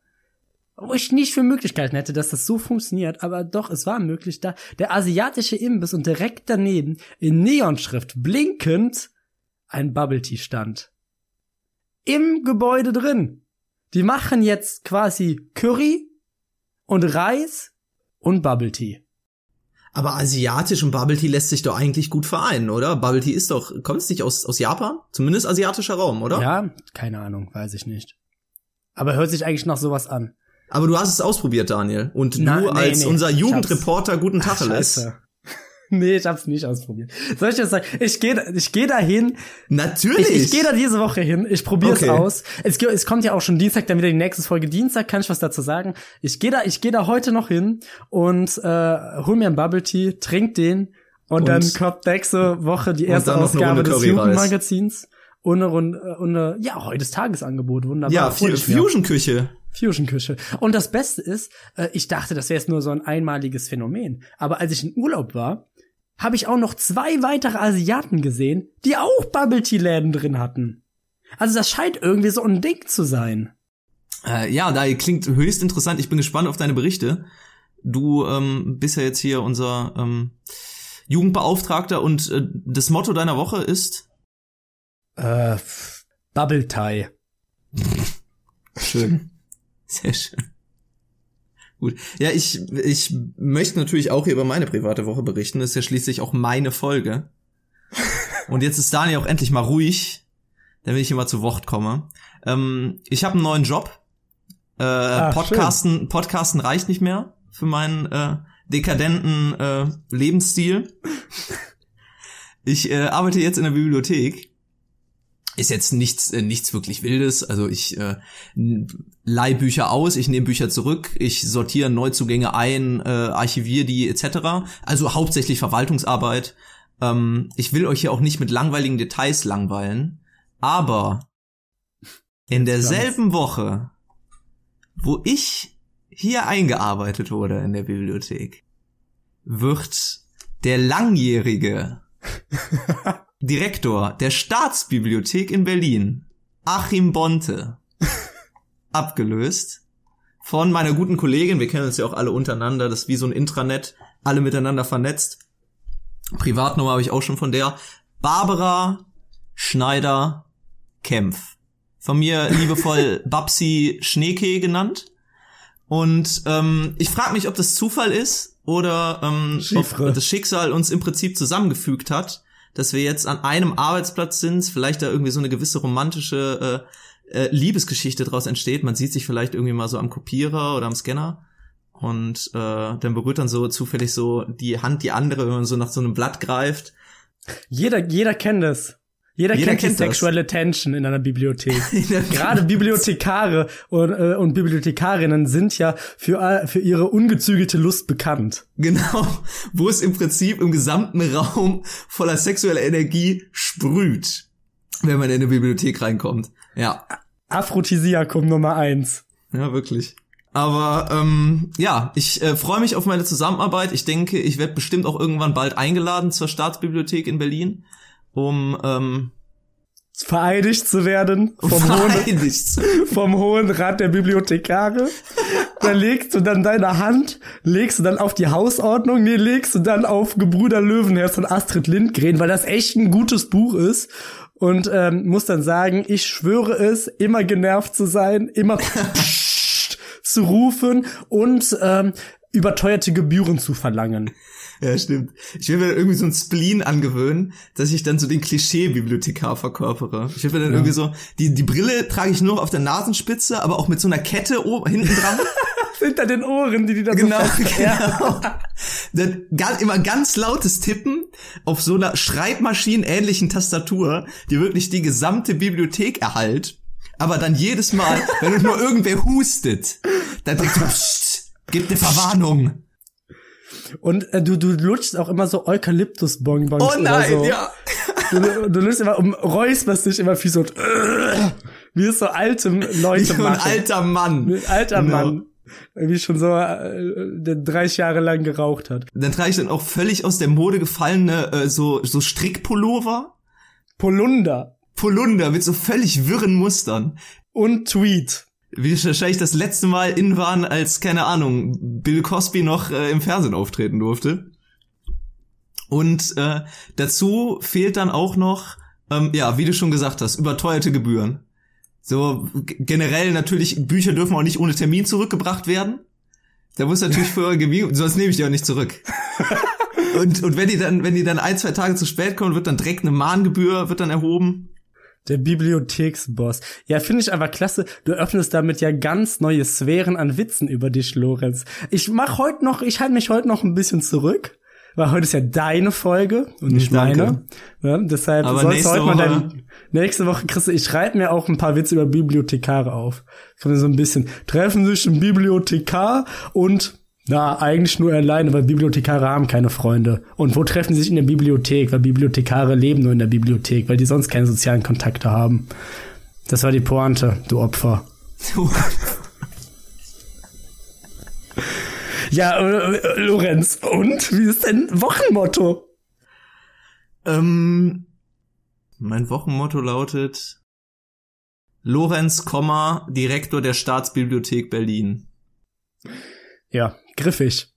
wo ich nicht für Möglichkeiten hätte, dass das so funktioniert, aber doch, es war möglich da. Der asiatische Imbiss und direkt daneben in Neonschrift blinkend ein Bubble Tea stand. Im Gebäude drin. Die machen jetzt quasi Curry und Reis und Bubble Tea. Aber asiatisch und Bubble Tea lässt sich doch eigentlich gut vereinen, oder? Bubble Tea ist doch, kommt es nicht aus, aus Japan? Zumindest asiatischer Raum, oder? Ja, keine Ahnung, weiß ich nicht. Aber hört sich eigentlich nach sowas an. Aber du hast es ausprobiert, Daniel. Und Na, du nee, als nee, unser Jugendreporter guten Tacheles. scheiße. nee, ich hab's nicht ausprobiert. Soll ich das sagen? Ich gehe ich geh da hin. Natürlich. Ich, ich gehe da diese Woche hin. Ich probiere Okay. es aus. Es, kommt ja auch schon Dienstag, dann wieder die nächste Folge Dienstag. Kann ich was dazu sagen? Ich gehe da, ich gehe da heute noch hin und äh, hol mir einen Bubble Tea, trink den und, dann kommt nächste Woche die erste Ausgabe des. Jugendmagazins. Und und eine, ja, heute ist Tagesangebot, wunderbar. ja. Fusion-Küche. Fusion-Küche. Und das Beste ist, äh, ich dachte, das wäre jetzt nur so ein einmaliges Phänomen. Aber als ich in Urlaub war, habe ich auch noch zwei weitere Asiaten gesehen, die auch Bubble Tea Läden drin hatten. Also das scheint irgendwie so ein Ding zu sein. Äh, ja, da klingt höchst interessant. Ich bin gespannt auf deine Berichte. Du ähm, bist ja jetzt hier unser ähm, Jugendbeauftragter und äh, das Motto deiner Woche ist Äh, Bubble Tie. Schön. Sehr schön. Gut. Ja, ich, ich möchte natürlich auch hier über meine private Woche berichten. Das ist ja schließlich auch meine Folge. Und jetzt ist Daniel auch endlich mal ruhig, damit ich mal zu Wort komme. Ähm, ich habe einen neuen Job. Äh, Ach, Podcasten, Podcasten reicht nicht mehr für meinen äh, dekadenten äh, Lebensstil. Ich äh, arbeite jetzt in der Bibliothek ist jetzt nichts äh, nichts wirklich wildes. Also ich äh, leih Bücher aus ich nehme Bücher zurück ich sortiere Neuzugänge ein äh, archiviere die etc also hauptsächlich Verwaltungsarbeit. Ähm, ich will euch hier auch nicht mit langweiligen Details langweilen aber in derselben Woche wo ich hier eingearbeitet wurde in der Bibliothek wird der langjährige Direktor der Staatsbibliothek in Berlin, Achim Bonte, abgelöst von meiner guten Kollegin, wir kennen uns ja auch alle untereinander, das ist wie so ein Intranet, alle miteinander vernetzt. Privatnummer habe ich auch schon von der, Barbara Schneider Kempf. Von mir liebevoll Babsi Schneeke genannt. Und ähm, ich frage mich, ob das Zufall ist oder ähm, Chiffre. ob das Schicksal uns im Prinzip zusammengefügt hat, dass wir jetzt an einem Arbeitsplatz sind, vielleicht da irgendwie so eine gewisse romantische äh, äh, Liebesgeschichte draus entsteht. Man sieht sich vielleicht irgendwie mal so am Kopierer oder am Scanner und äh, dann berührt dann so zufällig so die Hand die andere, wenn man so nach so einem Blatt greift. Jeder, jeder kennt es. Jeder, Jeder kennt, kennt sexuelle Tension in einer Bibliothek. Gerade Bibliothekare und, äh, und Bibliothekarinnen sind ja für, für ihre ungezügelte Lust bekannt. Genau, wo es im Prinzip im gesamten Raum voller sexueller Energie sprüht, wenn man in eine Bibliothek reinkommt. Ja, Aphrodisiakum Nummer eins. ja, wirklich. Aber ähm, ja, ich äh, freue mich auf meine Zusammenarbeit. Ich denke, ich werde bestimmt auch irgendwann bald eingeladen zur Staatsbibliothek in Berlin, um ähm, Vereidigt zu werden vom hohen, vereidigt. vom hohen Rat der Bibliothekare. Da legst du dann deine Hand, legst du dann auf die Hausordnung, nee, legst du dann auf Gebrüder Löwenherz von Astrid Lindgren, weil das echt ein gutes Buch ist. Und ähm, muss dann sagen, ich schwöre es, immer genervt zu sein, immer zu rufen und ähm, überteuerte Gebühren zu verlangen. Ja, stimmt. Ich will mir dann irgendwie so ein Spleen angewöhnen, dass ich dann so den Klischee-Bibliothekar verkörpere. Ich will mir dann irgendwie so, die, die Brille trage ich nur auf der Nasenspitze, aber auch mit so einer Kette oben, hinten dran. Hinter den Ohren, die die da genau, so genau. dann ga- immer ganz lautes Tippen auf so einer Schreibmaschinenähnlichen Tastatur, die wirklich die gesamte Bibliothek erhalt. Aber dann jedes Mal, wenn nur irgendwer hustet, dann direkt so, psst, gibt eine Verwarnung. Und äh, du, du lutschst auch immer so Eukalyptus-Bonbons Oh nein, oder so. ja. Du, du lutschst immer um räusperst dich immer wie so wie es so alte Leute So ein machen. alter Mann. Ein alter Genau. Mann. Wie schon so, äh, der 30 Jahre lang geraucht hat. Dann trage ich dann auch völlig aus der Mode gefallene äh, so, so Strickpullover. Polunder Polunder mit so völlig wirren Mustern. und Tweet. Wie wahrscheinlich das letzte Mal in waren, als, keine Ahnung, Bill Cosby noch äh, im Fernsehen auftreten durfte. Und äh, dazu fehlt dann auch noch, ähm, ja, wie du schon gesagt hast, überteuerte Gebühren. So generell natürlich, Bücher dürfen auch nicht ohne Termin zurückgebracht werden. Da muss natürlich vorher gewiesen, sonst nehme ich die auch nicht zurück. und, und wenn die dann, wenn die dann ein, zwei Tage zu spät kommen, wird dann direkt eine Mahngebühr, wird dann erhoben. Der Bibliotheksboss. Ja, finde ich aber klasse. Du öffnest damit ja ganz neue Sphären an Witzen über dich, Lorenz. Ich mach heute noch, ich halte mich heute noch ein bisschen zurück. Weil heute ist ja deine Folge und nicht Danke. meine. Ja, deshalb Aber sollst du heute mal Woche- dein, nächste Woche du, ich schreibe mir auch ein paar Witze über Bibliothekare auf. Kann man so ein bisschen treffen sich ein Bibliothekar und na, eigentlich nur alleine, weil Bibliothekare haben keine Freunde. Und wo treffen sie sich in der Bibliothek? Weil Bibliothekare leben nur in der Bibliothek, weil die sonst keine sozialen Kontakte haben. Das war die Pointe, du Opfer. Ja, äh, äh, Lorenz, und? Wie ist dein Wochenmotto? Ähm, mein Wochenmotto lautet Lorenz, Komma, Direktor der Staatsbibliothek Berlin. Ja, griffig.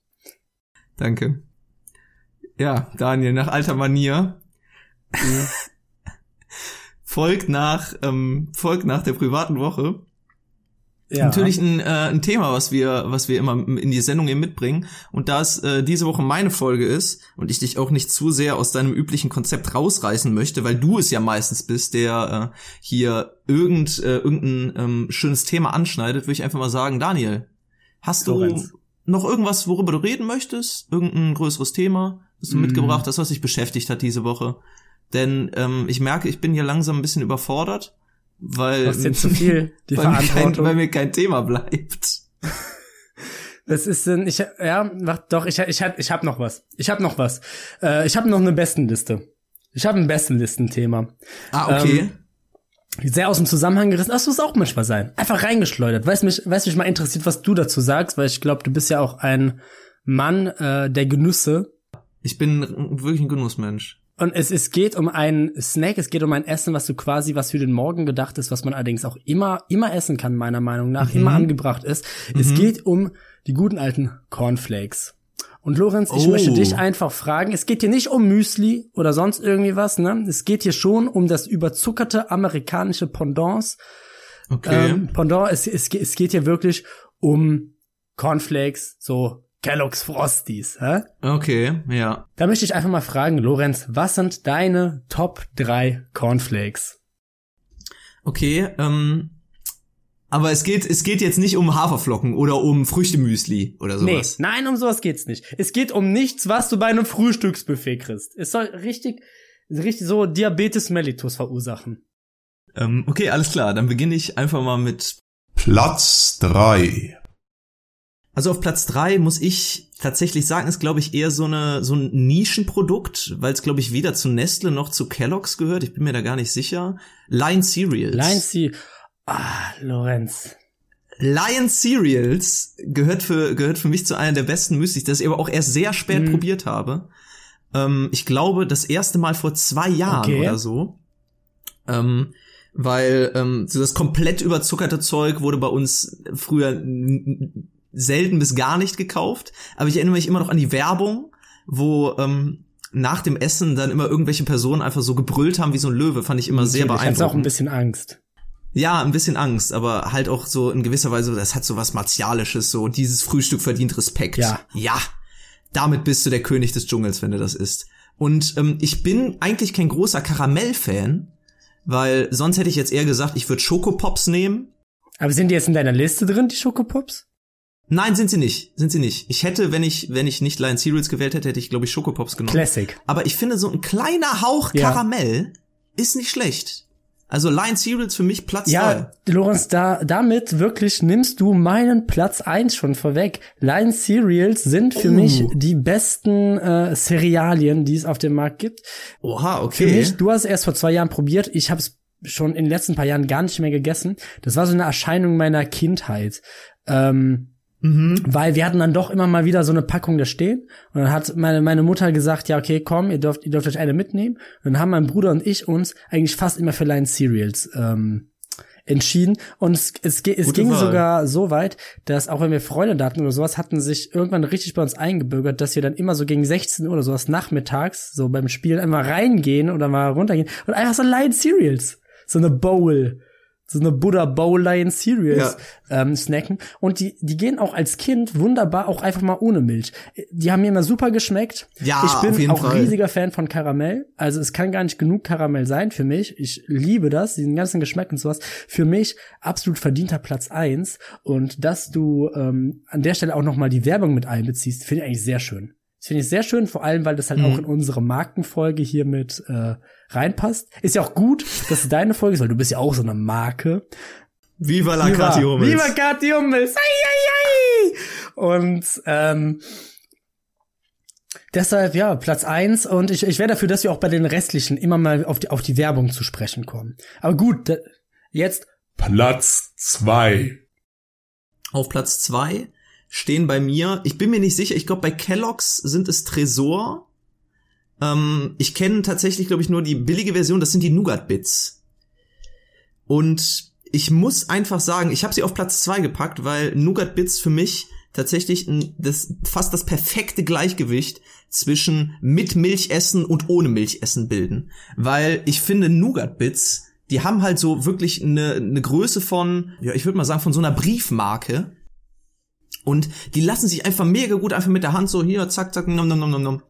Danke. Ja, Daniel, nach alter Manier. folgt nach, ähm, folgt nach der privaten Woche. Ja. Natürlich ein, äh, ein Thema, was wir, was wir immer in die Sendung eben mitbringen. Und da es äh, diese Woche meine Folge ist und ich dich auch nicht zu sehr aus deinem üblichen Konzept rausreißen möchte, weil du es ja meistens bist, der äh, hier irgend, äh, irgendein ähm, schönes Thema anschneidet, würde ich einfach mal sagen, Daniel, hast du Lorenz. Noch irgendwas, worüber du reden möchtest? Irgendein größeres Thema, das du Mm. mitgebracht hast, was dich beschäftigt hat diese Woche? Denn ähm, ich merke, ich bin hier langsam ein bisschen überfordert, weil zu viel, die weil, mir kein, Verantwortung. weil mir kein Thema bleibt. Was ist denn, ich, ja, mach, doch, ich, ich, hab- ich hab noch was. Ich hab noch was. Äh, ich habe noch eine Bestenliste. Ich habe ein Bestenlistenthema. Ah, okay. Ähm, Sehr aus dem Zusammenhang gerissen. Das muss auch manchmal sein. Einfach reingeschleudert. Weiß mich, weiß mich mal interessiert, was du dazu sagst, weil ich glaube, du bist ja auch ein Mann äh, der Genüsse. ich bin wirklich ein Genussmensch. Und es, es geht um einen Snack, es geht um ein Essen, was du quasi, was für den Morgen gedacht ist, was man allerdings auch immer, immer essen kann, meiner Meinung nach, immer angebracht ist. Es geht um die guten alten Cornflakes. Und Lorenz, ich Oh. möchte dich einfach fragen, es geht hier nicht um Müsli oder sonst irgendwie was, ne? Es geht hier schon um das überzuckerte amerikanische Pendant. Okay. Ähm, Pendant, es, es, es geht hier wirklich um Cornflakes, so Kellogg's Frosties, hä? okay, ja. Da möchte ich einfach mal fragen, Lorenz, was sind deine Top 3 Cornflakes? Okay, ähm, aber es geht, es geht jetzt nicht um Haferflocken oder um Früchtemüsli oder Nee, sowas. nein, um sowas geht's nicht. Es geht um nichts, was du bei einem Frühstücksbuffet kriegst. Es soll richtig, richtig so Diabetes mellitus verursachen. Ähm, okay, alles klar. Dann beginne ich einfach mal mit. Platz 3. Also auf Platz drei muss ich tatsächlich sagen, ist glaube ich eher so eine so ein Nischenprodukt, weil es glaube ich weder zu Nestle noch zu Kellogg's gehört. Ich bin mir da gar nicht sicher. Lion Cereals. Lion C. Ah, Lorenz. Lion Cereals gehört für, gehört für mich zu einer der besten Müslis, das ich aber auch erst sehr spät Mhm. probiert habe. Ähm, ich glaube, das erste Mal vor zwei Jahren Okay. oder so. Ähm, weil ähm, so das komplett überzuckerte Zeug wurde bei uns früher selten bis gar nicht gekauft. Aber ich erinnere mich immer noch an die Werbung, wo ähm, nach dem Essen dann immer irgendwelche Personen einfach so gebrüllt haben wie so ein Löwe. Fand ich immer sehr Natürlich, beeindruckend. hat's auch ein bisschen Angst. Ja, ein bisschen Angst, aber halt auch so in gewisser Weise, das hat so was Martialisches, so dieses Frühstück verdient Respekt. Ja. Ja. Damit bist du der König des Dschungels, wenn du das isst. Und ähm, ich bin eigentlich kein großer Karamell-Fan, weil sonst hätte ich jetzt eher gesagt, ich würde Schokopops nehmen. Aber sind die jetzt in deiner Liste drin, die Schokopops? Nein, sind sie nicht. Sind sie nicht. Ich hätte, wenn ich, wenn ich nicht Lion Cereals gewählt hätte, hätte ich, glaube ich, Schokopops genommen. Classic. Aber ich finde, so ein kleiner Hauch Ja. Karamell ist nicht schlecht. Also Lion Cereals für mich Platz Ja, zwei. Lorenz, da, damit wirklich nimmst du meinen Platz eins schon vorweg. Line Cereals sind für Oh. mich die besten äh, Cerealien, die es auf dem Markt gibt. Oha, Für okay. mich, du hast es erst vor zwei Jahren probiert. Ich habe es schon in den letzten paar Jahren gar nicht mehr gegessen. Das war so eine Erscheinung meiner Kindheit. Ähm, Mhm. weil wir hatten dann doch immer mal wieder so eine Packung da stehen. Und dann hat meine meine Mutter gesagt, ja okay, komm, ihr dürft ihr dürft euch eine mitnehmen. Und dann haben mein Bruder und ich uns eigentlich fast immer für Line Cereals ähm, entschieden. Und es, es, es ging Wahl. sogar so weit, dass auch wenn wir Freunde da hatten oder sowas, hatten sich irgendwann richtig bei uns eingebürgert, dass wir dann immer so gegen 16 Uhr oder sowas nachmittags so beim Spielen einmal reingehen oder mal runtergehen. Und einfach so Line Cereals, so eine Bowl so eine Buddha Bowl Lion Cereals ähm, snacken und die die gehen auch als Kind wunderbar auch einfach mal ohne Milch. Die haben mir immer super geschmeckt. Ja, ich bin auch Fall. riesiger Fan von Karamell. Also es kann gar nicht genug Karamell sein für mich. Ich liebe das, diesen ganzen Geschmack und sowas. Für mich absolut verdienter Platz eins und dass du ähm, an der Stelle auch noch mal die Werbung mit einbeziehst, finde ich eigentlich sehr schön. Das finde ich sehr schön, vor allem, weil das halt Mhm. auch in unsere Markenfolge hier mit äh, reinpasst. Ist ja auch gut, dass es deine Folge ist, weil du bist ja auch so eine Marke. Viva la Kathi Hummels. Viva Kathi Hummels! Ei, ei, ei. Und ähm, deshalb, ja, Platz eins Und ich, ich wäre dafür, dass wir auch bei den restlichen immer mal auf die, auf die Werbung zu sprechen kommen. Aber gut, da, jetzt Platz zwei. Auf Platz zwei stehen bei mir, ich bin mir nicht sicher, ich glaube bei Kellogg's sind es Tresor. Ähm, ich kenne tatsächlich, glaube ich, nur die billige Version, das sind die Nougat Bits. Und ich muss einfach sagen, ich habe sie auf Platz zwei gepackt, weil Nougat Bits für mich tatsächlich ein, das, fast das perfekte Gleichgewicht zwischen mit Milchessen und ohne Milchessen bilden. Weil ich finde Nougat Bits, die haben halt so wirklich eine, eine Größe von, ja, ich würde mal sagen, von so einer Briefmarke. Und die lassen sich einfach mega gut einfach mit der Hand so hier, zack, zack, nom, nom, nom, nom.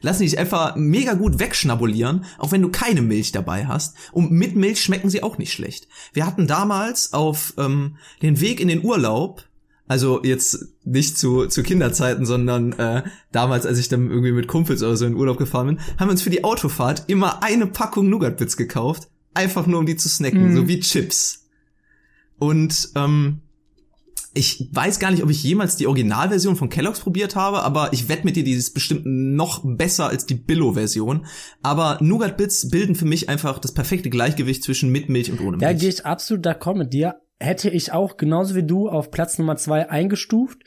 Lassen sich einfach mega gut wegschnabulieren, auch wenn du keine Milch dabei hast. Und mit Milch schmecken sie auch nicht schlecht. Wir hatten damals auf ähm, den Weg in den Urlaub, also jetzt nicht zu, zu Kinderzeiten, sondern äh, damals, als ich dann irgendwie mit Kumpels oder so in den Urlaub gefahren bin, haben wir uns für die Autofahrt immer eine Packung Nougat-Bits gekauft, einfach nur um die zu snacken, Mhm. so wie Chips. Und ähm, ich weiß gar nicht, ob ich jemals die Originalversion von Kellogg's probiert habe, aber ich wette mit dir, die ist bestimmt noch besser als die Billo-Version. Aber Nougat Bits bilden für mich einfach das perfekte Gleichgewicht zwischen mit Milch und ohne Da Milch. gehe ich absolut d'accord mit dir. Hätte ich auch genauso wie du auf Platz Nummer zwei eingestuft.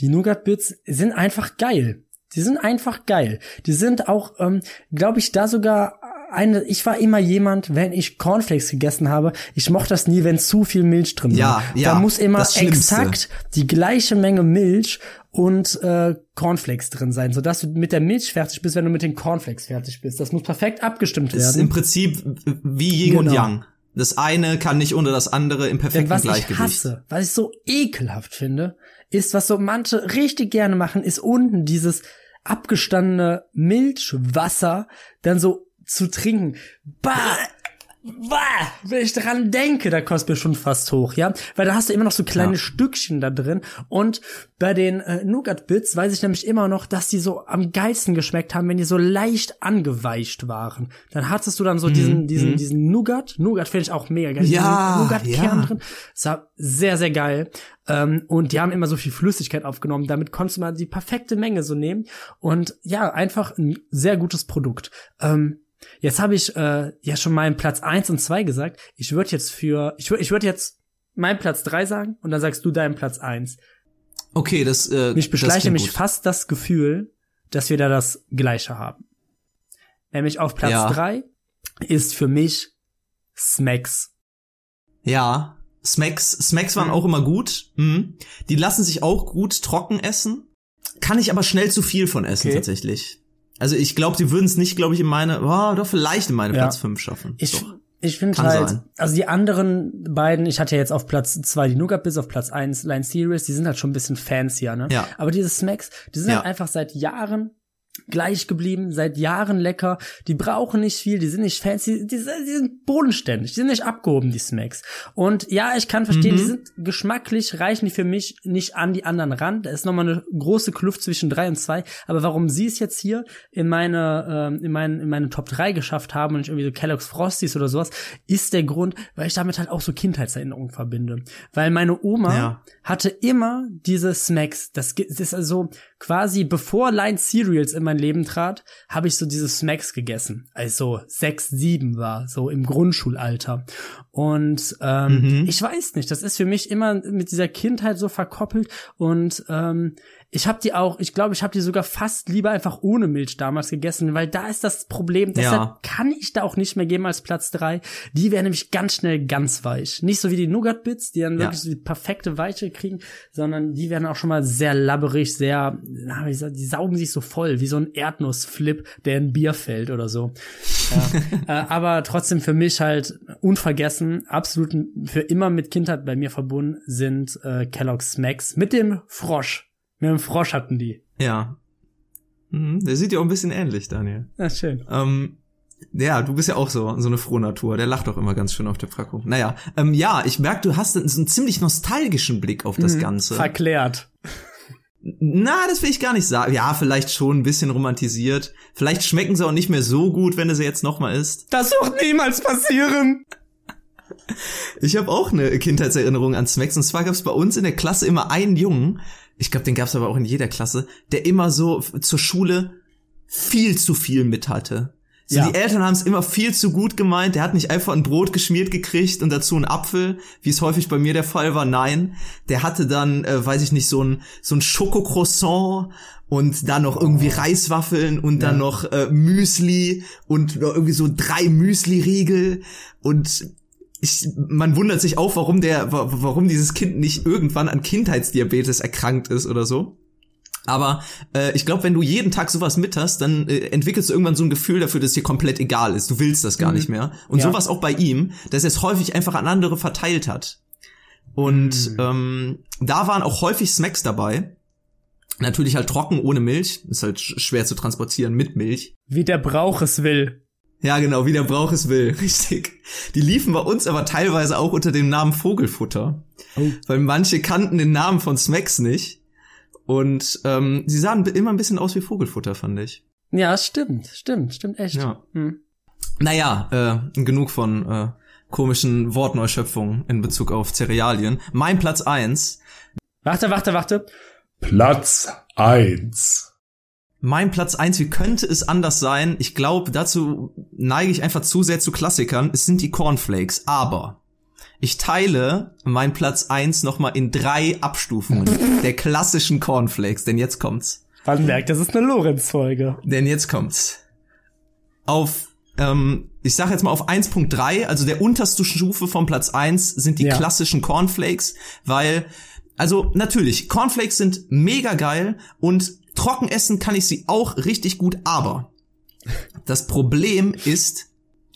Die Nougat Bits sind einfach geil. Die sind einfach geil. Die sind auch, ähm, glaube ich, da sogar eine. Ich war immer jemand, wenn ich Cornflakes gegessen habe, ich mochte das nie, wenn zu viel Milch drin war. Ja, ja, Da muss immer exakt die gleiche Menge Milch und äh, Cornflakes drin sein, sodass du mit der Milch fertig bist, wenn du mit den Cornflakes fertig bist. Das muss perfekt abgestimmt Das ist werden. im Prinzip wie Yin und Genau. Yang. Das eine kann nicht ohne das andere im Denn perfekten was ich Gleichgewicht. hasse, was ich so ekelhaft finde, ist, was so manche richtig gerne machen, ist unten dieses abgestandene Milchwasser dann so zu trinken. Bah! Bah! Wenn ich dran denke, da kostet mir schon fast hoch, ja? Weil da hast du immer noch so kleine Ja. Stückchen da drin. Und bei den äh, Nougat-Bits weiß ich nämlich immer noch, dass die so am geilsten geschmeckt haben, wenn die so leicht angeweicht waren. Dann hattest du dann so diesen, diesen, diesen Nougat. Nougat finde ich auch mega geil. Mhm, Ja, Nougat-Kern ja. drin. Das war sehr, sehr geil. Ähm, und die haben immer so viel Flüssigkeit aufgenommen. Damit konntest du mal die perfekte Menge so nehmen. Und ja, einfach ein sehr gutes Produkt. Ähm, jetzt habe ich äh, ja schon meinen Platz eins und zwei gesagt. Ich würde jetzt für, ich würde ich würd jetzt meinen Platz drei sagen und dann sagst du deinen Platz eins. Okay, das äh, Mich beschleicht nämlich gut. fast das Gefühl, dass wir da das Gleiche haben. Nämlich auf Platz Ja. drei ist für mich Smacks. Ja, Smacks, Smacks waren Mhm. auch immer gut. Mhm. Die lassen sich auch gut trocken essen. Kann ich aber schnell zu viel von essen Okay. tatsächlich. Also ich glaube, die würden es nicht, glaube ich, in meine, oh, doch vielleicht in meine Ja. Platz 5 schaffen. Ich, Doch. ich finde halt, sein. also die anderen beiden, ich hatte ja jetzt auf Platz zwei die Nougat bis auf Platz eins Line Series, die sind halt schon ein bisschen fancier, ne? Ja. Aber diese Smacks, die sind Ja. halt einfach seit Jahren gleich geblieben, seit Jahren lecker. Die brauchen nicht viel, die sind nicht fancy, die, die sind bodenständig, die sind nicht abgehoben, die Smacks. Und ja, ich kann verstehen, Mhm. die sind geschmacklich, reichen die für mich nicht an die anderen ran. Da ist nochmal eine große Kluft zwischen drei und zwei. Aber warum sie es jetzt hier in meine, ähm, in meinen, in meine Top 3 geschafft haben und nicht irgendwie so Kellogg's Frosties oder sowas, ist der Grund, weil ich damit halt auch so Kindheitserinnerungen verbinde. Weil meine Oma Ja. hatte immer diese Smacks. Das das ist also quasi bevor Line Cereals in mein Leben trat, habe ich so diese Smacks gegessen, als so sechs, sieben war, so im Grundschulalter. Und ähm, Mhm. ich weiß nicht, das ist für mich immer mit dieser Kindheit so verkoppelt und ähm, ich habe die auch, ich glaube, ich habe die sogar fast lieber einfach ohne Milch damals gegessen, weil da ist das Problem, deshalb Ja. kann ich da auch nicht mehr geben als Platz drei. Die werden nämlich ganz schnell ganz weich. Nicht so wie die Nougat-Bits, die dann Ja. wirklich so die perfekte Weiche kriegen, sondern die werden auch schon mal sehr labberig, sehr, na, wie gesagt, die saugen sich so voll, wie so ein Erdnussflip, der in Bier fällt oder so. Ja. äh, aber trotzdem für mich halt unvergessen, absolut für immer mit Kindheit bei mir verbunden sind äh, Kellogg's Smacks mit dem Frosch. Mit dem Frosch hatten die. Ja. Mhm, der sieht ja auch ein bisschen ähnlich, Daniel. Ja, schön. Ähm, ja, du bist ja auch so, so eine Frohnatur. Der lacht auch immer ganz schön auf der Packung. Naja, ähm, ja, ich merke, du hast so einen ziemlich nostalgischen Blick auf das Mhm. Ganze. Verklärt. Na, das will ich gar nicht sagen. Ja, vielleicht schon ein bisschen romantisiert. Vielleicht schmecken sie auch nicht mehr so gut, wenn du sie jetzt noch mal isst. Das wird niemals passieren. Ich habe auch eine Kindheitserinnerung an Smacks. Und zwar gab es bei uns in der Klasse immer einen Jungen, ich glaube, den gab es aber auch in jeder Klasse, der immer so zur Schule viel zu viel mit hatte. So, Ja. Die Eltern haben es immer viel zu gut gemeint. Der hat nicht einfach ein Brot geschmiert gekriegt und dazu einen Apfel, wie es häufig bei mir der Fall war. Nein, der hatte dann, äh, weiß ich nicht, so ein so ein Schokocroissant und dann noch irgendwie Reiswaffeln und dann Ja. noch äh, Müsli und noch irgendwie so drei Müsli-Riegel und ich, man wundert sich auch, warum der, wa- warum dieses Kind nicht irgendwann an Kindheitsdiabetes erkrankt ist oder so. Aber äh, ich glaube, wenn du jeden Tag sowas mit hast, dann äh, entwickelst du irgendwann so ein Gefühl dafür, dass dir komplett egal ist. Du willst das gar Mhm. nicht mehr. Und Ja. sowas auch bei ihm, dass er es häufig einfach an andere verteilt hat. Und Mhm. ähm, da waren auch häufig Smacks dabei. Natürlich halt trocken ohne Milch. Ist halt sch- schwer zu transportieren mit Milch. Wie der Brauch es will. Ja, genau, wie der Brauch es will, richtig. Die liefen bei uns aber teilweise auch unter dem Namen Vogelfutter. Oh. Weil manche kannten den Namen von Smacks nicht. Und ähm, sie sahen immer ein bisschen aus wie Vogelfutter, fand ich. Ja, stimmt, stimmt, stimmt echt. Ja. Hm. Naja, äh, genug von äh, komischen Wortneuschöpfungen in Bezug auf Cerealien. Mein Platz eins. Warte, warte, warte. Platz eins. Mein Platz eins. wie könnte es anders sein? Ich glaube, dazu neige ich einfach zu sehr zu Klassikern. Es sind die Cornflakes. Aber ich teile mein Platz eins nochmal in drei Abstufungen der klassischen Cornflakes. Denn jetzt kommt's. Man merkt, das ist eine Lorenz-Folge. Denn jetzt kommt's. Auf, ähm, ich sag jetzt mal auf 1.3, also der unterste Stufe vom Platz 1 sind die Ja. klassischen Cornflakes, weil, also natürlich, Cornflakes sind mega geil und trocken essen kann ich sie auch richtig gut, aber das Problem ist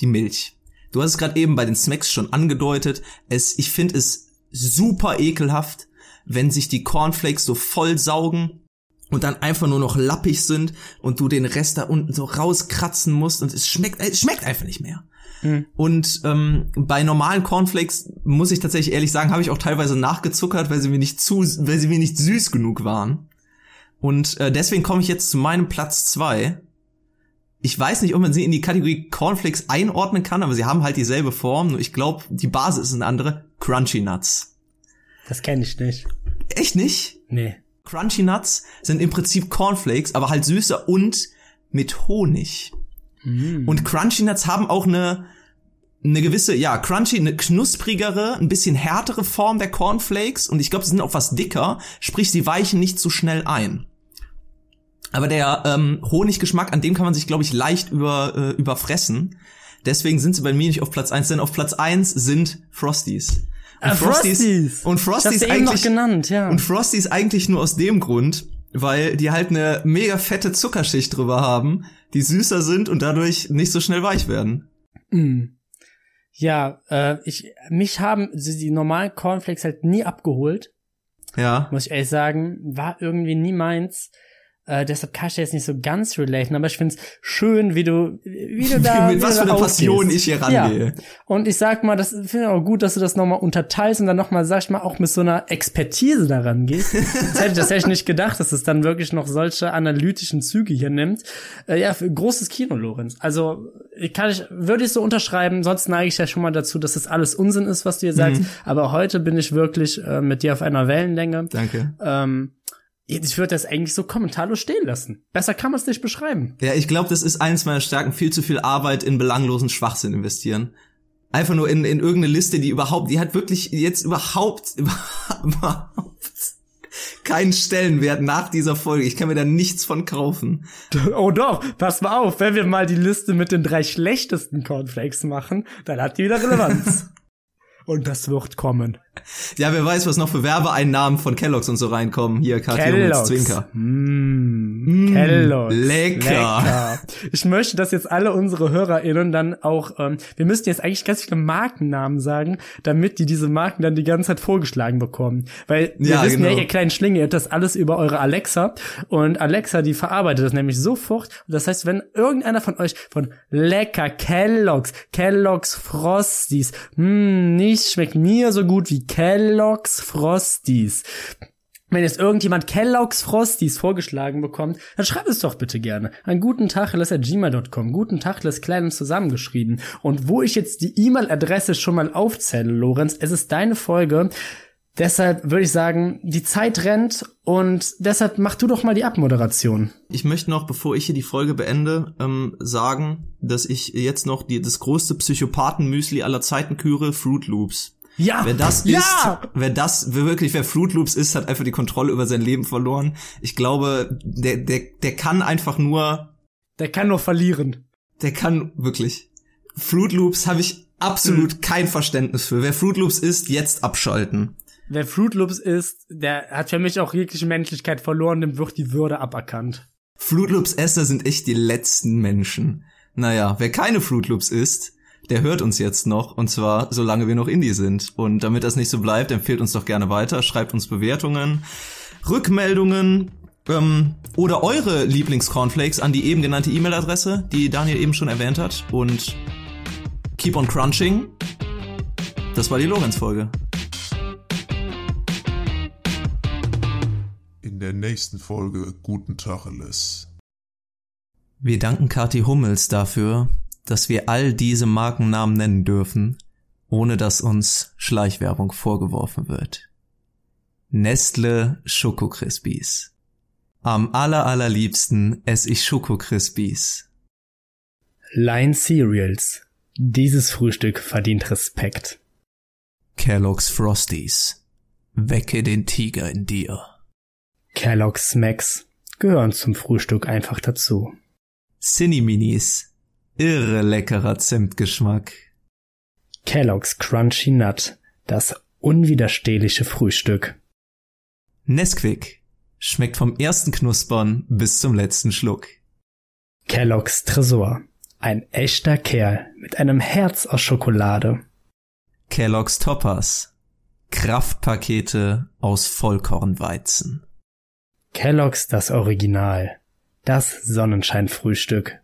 die Milch. Du hast es gerade eben bei den Smacks schon angedeutet. Es, ich finde es super ekelhaft, wenn sich die Cornflakes so voll saugen und dann einfach nur noch lappig sind und du den Rest da unten so rauskratzen musst und es schmeckt, es schmeckt einfach nicht mehr. Mhm. Und ähm, bei normalen Cornflakes muss ich tatsächlich ehrlich sagen, habe ich auch teilweise nachgezuckert, weil sie mir nicht zu, weil sie mir nicht süß genug waren. Und äh, deswegen komme ich jetzt zu meinem Platz zwei. Ich weiß nicht, ob man sie in die Kategorie Cornflakes einordnen kann, aber sie haben halt dieselbe Form. Nur ich glaube, die Basis ist eine andere. Crunchy Nuts. Das kenne ich nicht. Echt nicht? Nee. Crunchy Nuts sind im Prinzip Cornflakes, aber halt süßer und mit Honig. Mm. Und Crunchy Nuts haben auch eine eine gewisse, ja, crunchy, eine knusprigere, ein bisschen härtere Form der Cornflakes und ich glaube, sie sind auch was dicker, sprich, sie weichen nicht so schnell ein. Aber der ähm, Honiggeschmack, an dem kann man sich, glaube ich, leicht über, äh, überfressen. Deswegen sind sie bei mir nicht auf Platz eins, denn auf Platz eins sind Frosties. Und Ah, Frosties. Und Frosties eben noch eigentlich genannt, ja. und Frosties eigentlich nur aus dem Grund, weil die halt eine mega fette Zuckerschicht drüber haben, die süßer sind und dadurch nicht so schnell weich werden. Mm. Ja, äh, ich, mich haben die, die normalen Cornflakes halt nie abgeholt, Ja. muss ich ehrlich sagen. War irgendwie nie meins. Äh, deshalb kann ich jetzt nicht so ganz relaten, aber ich find's schön, wie du, wie du da. Mit was für einer Passion ich hier rangehe. Ja. Und ich sag mal, das finde ich auch gut, dass du das nochmal unterteilst und dann nochmal, sag ich mal, auch mit so einer Expertise daran gehst. Das hätte, das hätte ich nicht gedacht, dass es dann wirklich noch solche analytischen Züge hier nimmt. Äh, ja, für großes Kino, Lorenz. Also kann ich, würde ich so unterschreiben, sonst neige ich ja schon mal dazu, dass das alles Unsinn ist, was du hier sagst. Aber heute bin ich wirklich äh, mit dir auf einer Wellenlänge. Danke. Ähm, ich würde das eigentlich so kommentarlos stehen lassen. Besser kann man es nicht beschreiben. Ja, ich glaube, das ist eins meiner Stärken, viel zu viel Arbeit in belanglosen Schwachsinn investieren. Einfach nur in, in irgendeine Liste, die überhaupt, die hat wirklich jetzt überhaupt, überhaupt keinen Stellenwert nach dieser Folge. Ich kann mir da nichts von kaufen. Oh doch, pass mal auf, wenn wir mal die Liste mit den drei schlechtesten Cornflakes machen, dann hat die wieder Relevanz. Und das wird kommen. Ja, wer weiß, was noch für Werbeeinnahmen von Kellogg's und so reinkommen. Hier, Kellogg's. Zwinker. Mm, Kellogg's. lecker. lecker. Ich möchte, dass jetzt alle unsere HörerInnen dann auch, ähm, wir müssten jetzt eigentlich ganz viele Markennamen sagen, damit die diese Marken dann die ganze Zeit vorgeschlagen bekommen. Weil wir Ja, wissen ja, genau. ihr kleinen Schlinge, ihr habt das alles über eure Alexa und Alexa, die verarbeitet das nämlich sofort. Und das heißt, wenn irgendeiner von euch von lecker Kellogg's, Kellogg's Frosties, hm, nichts schmeckt mir so gut wie Kellogg's Frosties. Wenn jetzt irgendjemand Kellogg's Frosties vorgeschlagen bekommt, dann schreibt es doch bitte gerne an gutentacheles.gmail.com. Guten Tacheles klein und zusammengeschrieben. Und wo ich jetzt die E-Mail-Adresse schon mal aufzähle, Lorenz, es ist deine Folge. Deshalb würde ich sagen, die Zeit rennt und deshalb mach du doch mal die Abmoderation. Ich möchte noch, bevor ich hier die Folge beende, ähm, sagen, dass ich jetzt noch die, das größte Psychopathen-Müsli aller Zeiten küre, Fruit Loops. Ja! Wer das ja! ist, wer das, wer wirklich, wer Fruit Loops ist, hat einfach die Kontrolle über sein Leben verloren. Ich glaube, der, der, der kann einfach nur, Der kann nur verlieren. der kann wirklich. Fruit Loops habe ich absolut Hm. kein Verständnis für. Wer Fruit Loops ist, jetzt abschalten. Wer Fruit Loops ist, der hat für mich auch jegliche Menschlichkeit verloren, dem wird die Würde aberkannt. Fruit Loops Esser sind echt die letzten Menschen. Naja, wer keine Fruit Loops isst, der hört uns jetzt noch, und zwar solange wir noch Indie sind. Und damit das nicht so bleibt, empfehlt uns doch gerne weiter, schreibt uns Bewertungen, Rückmeldungen ähm, oder eure Lieblingscornflakes an die eben genannte E-Mail-Adresse, die Daniel eben schon erwähnt hat. Und keep on crunching. Das war die Lorenz-Folge. Der nächsten Folge Guten Tacheles. Wir danken Kati Hummels dafür, dass wir all diese Markennamen nennen dürfen, ohne dass uns Schleichwerbung vorgeworfen wird. Nestle Schoko Crispies. Am aller allerliebsten esse ich Schoko Crispies. Line Cereals. Dieses Frühstück verdient Respekt. Kellogg's Frosties. Wecke den Tiger in dir. Kellogg's Smacks gehören zum Frühstück einfach dazu. Cinni-Minis. Irre leckerer Zimtgeschmack. Kellogg's Crunchy Nut, das unwiderstehliche Frühstück. Nesquik. Schmeckt vom ersten Knuspern bis zum letzten Schluck. Kellogg's Tresor, ein echter Kerl mit einem Herz aus Schokolade. Kellogg's Toppers. Kraftpakete aus Vollkornweizen. Kellogg's das Original, das Sonnenscheinfrühstück.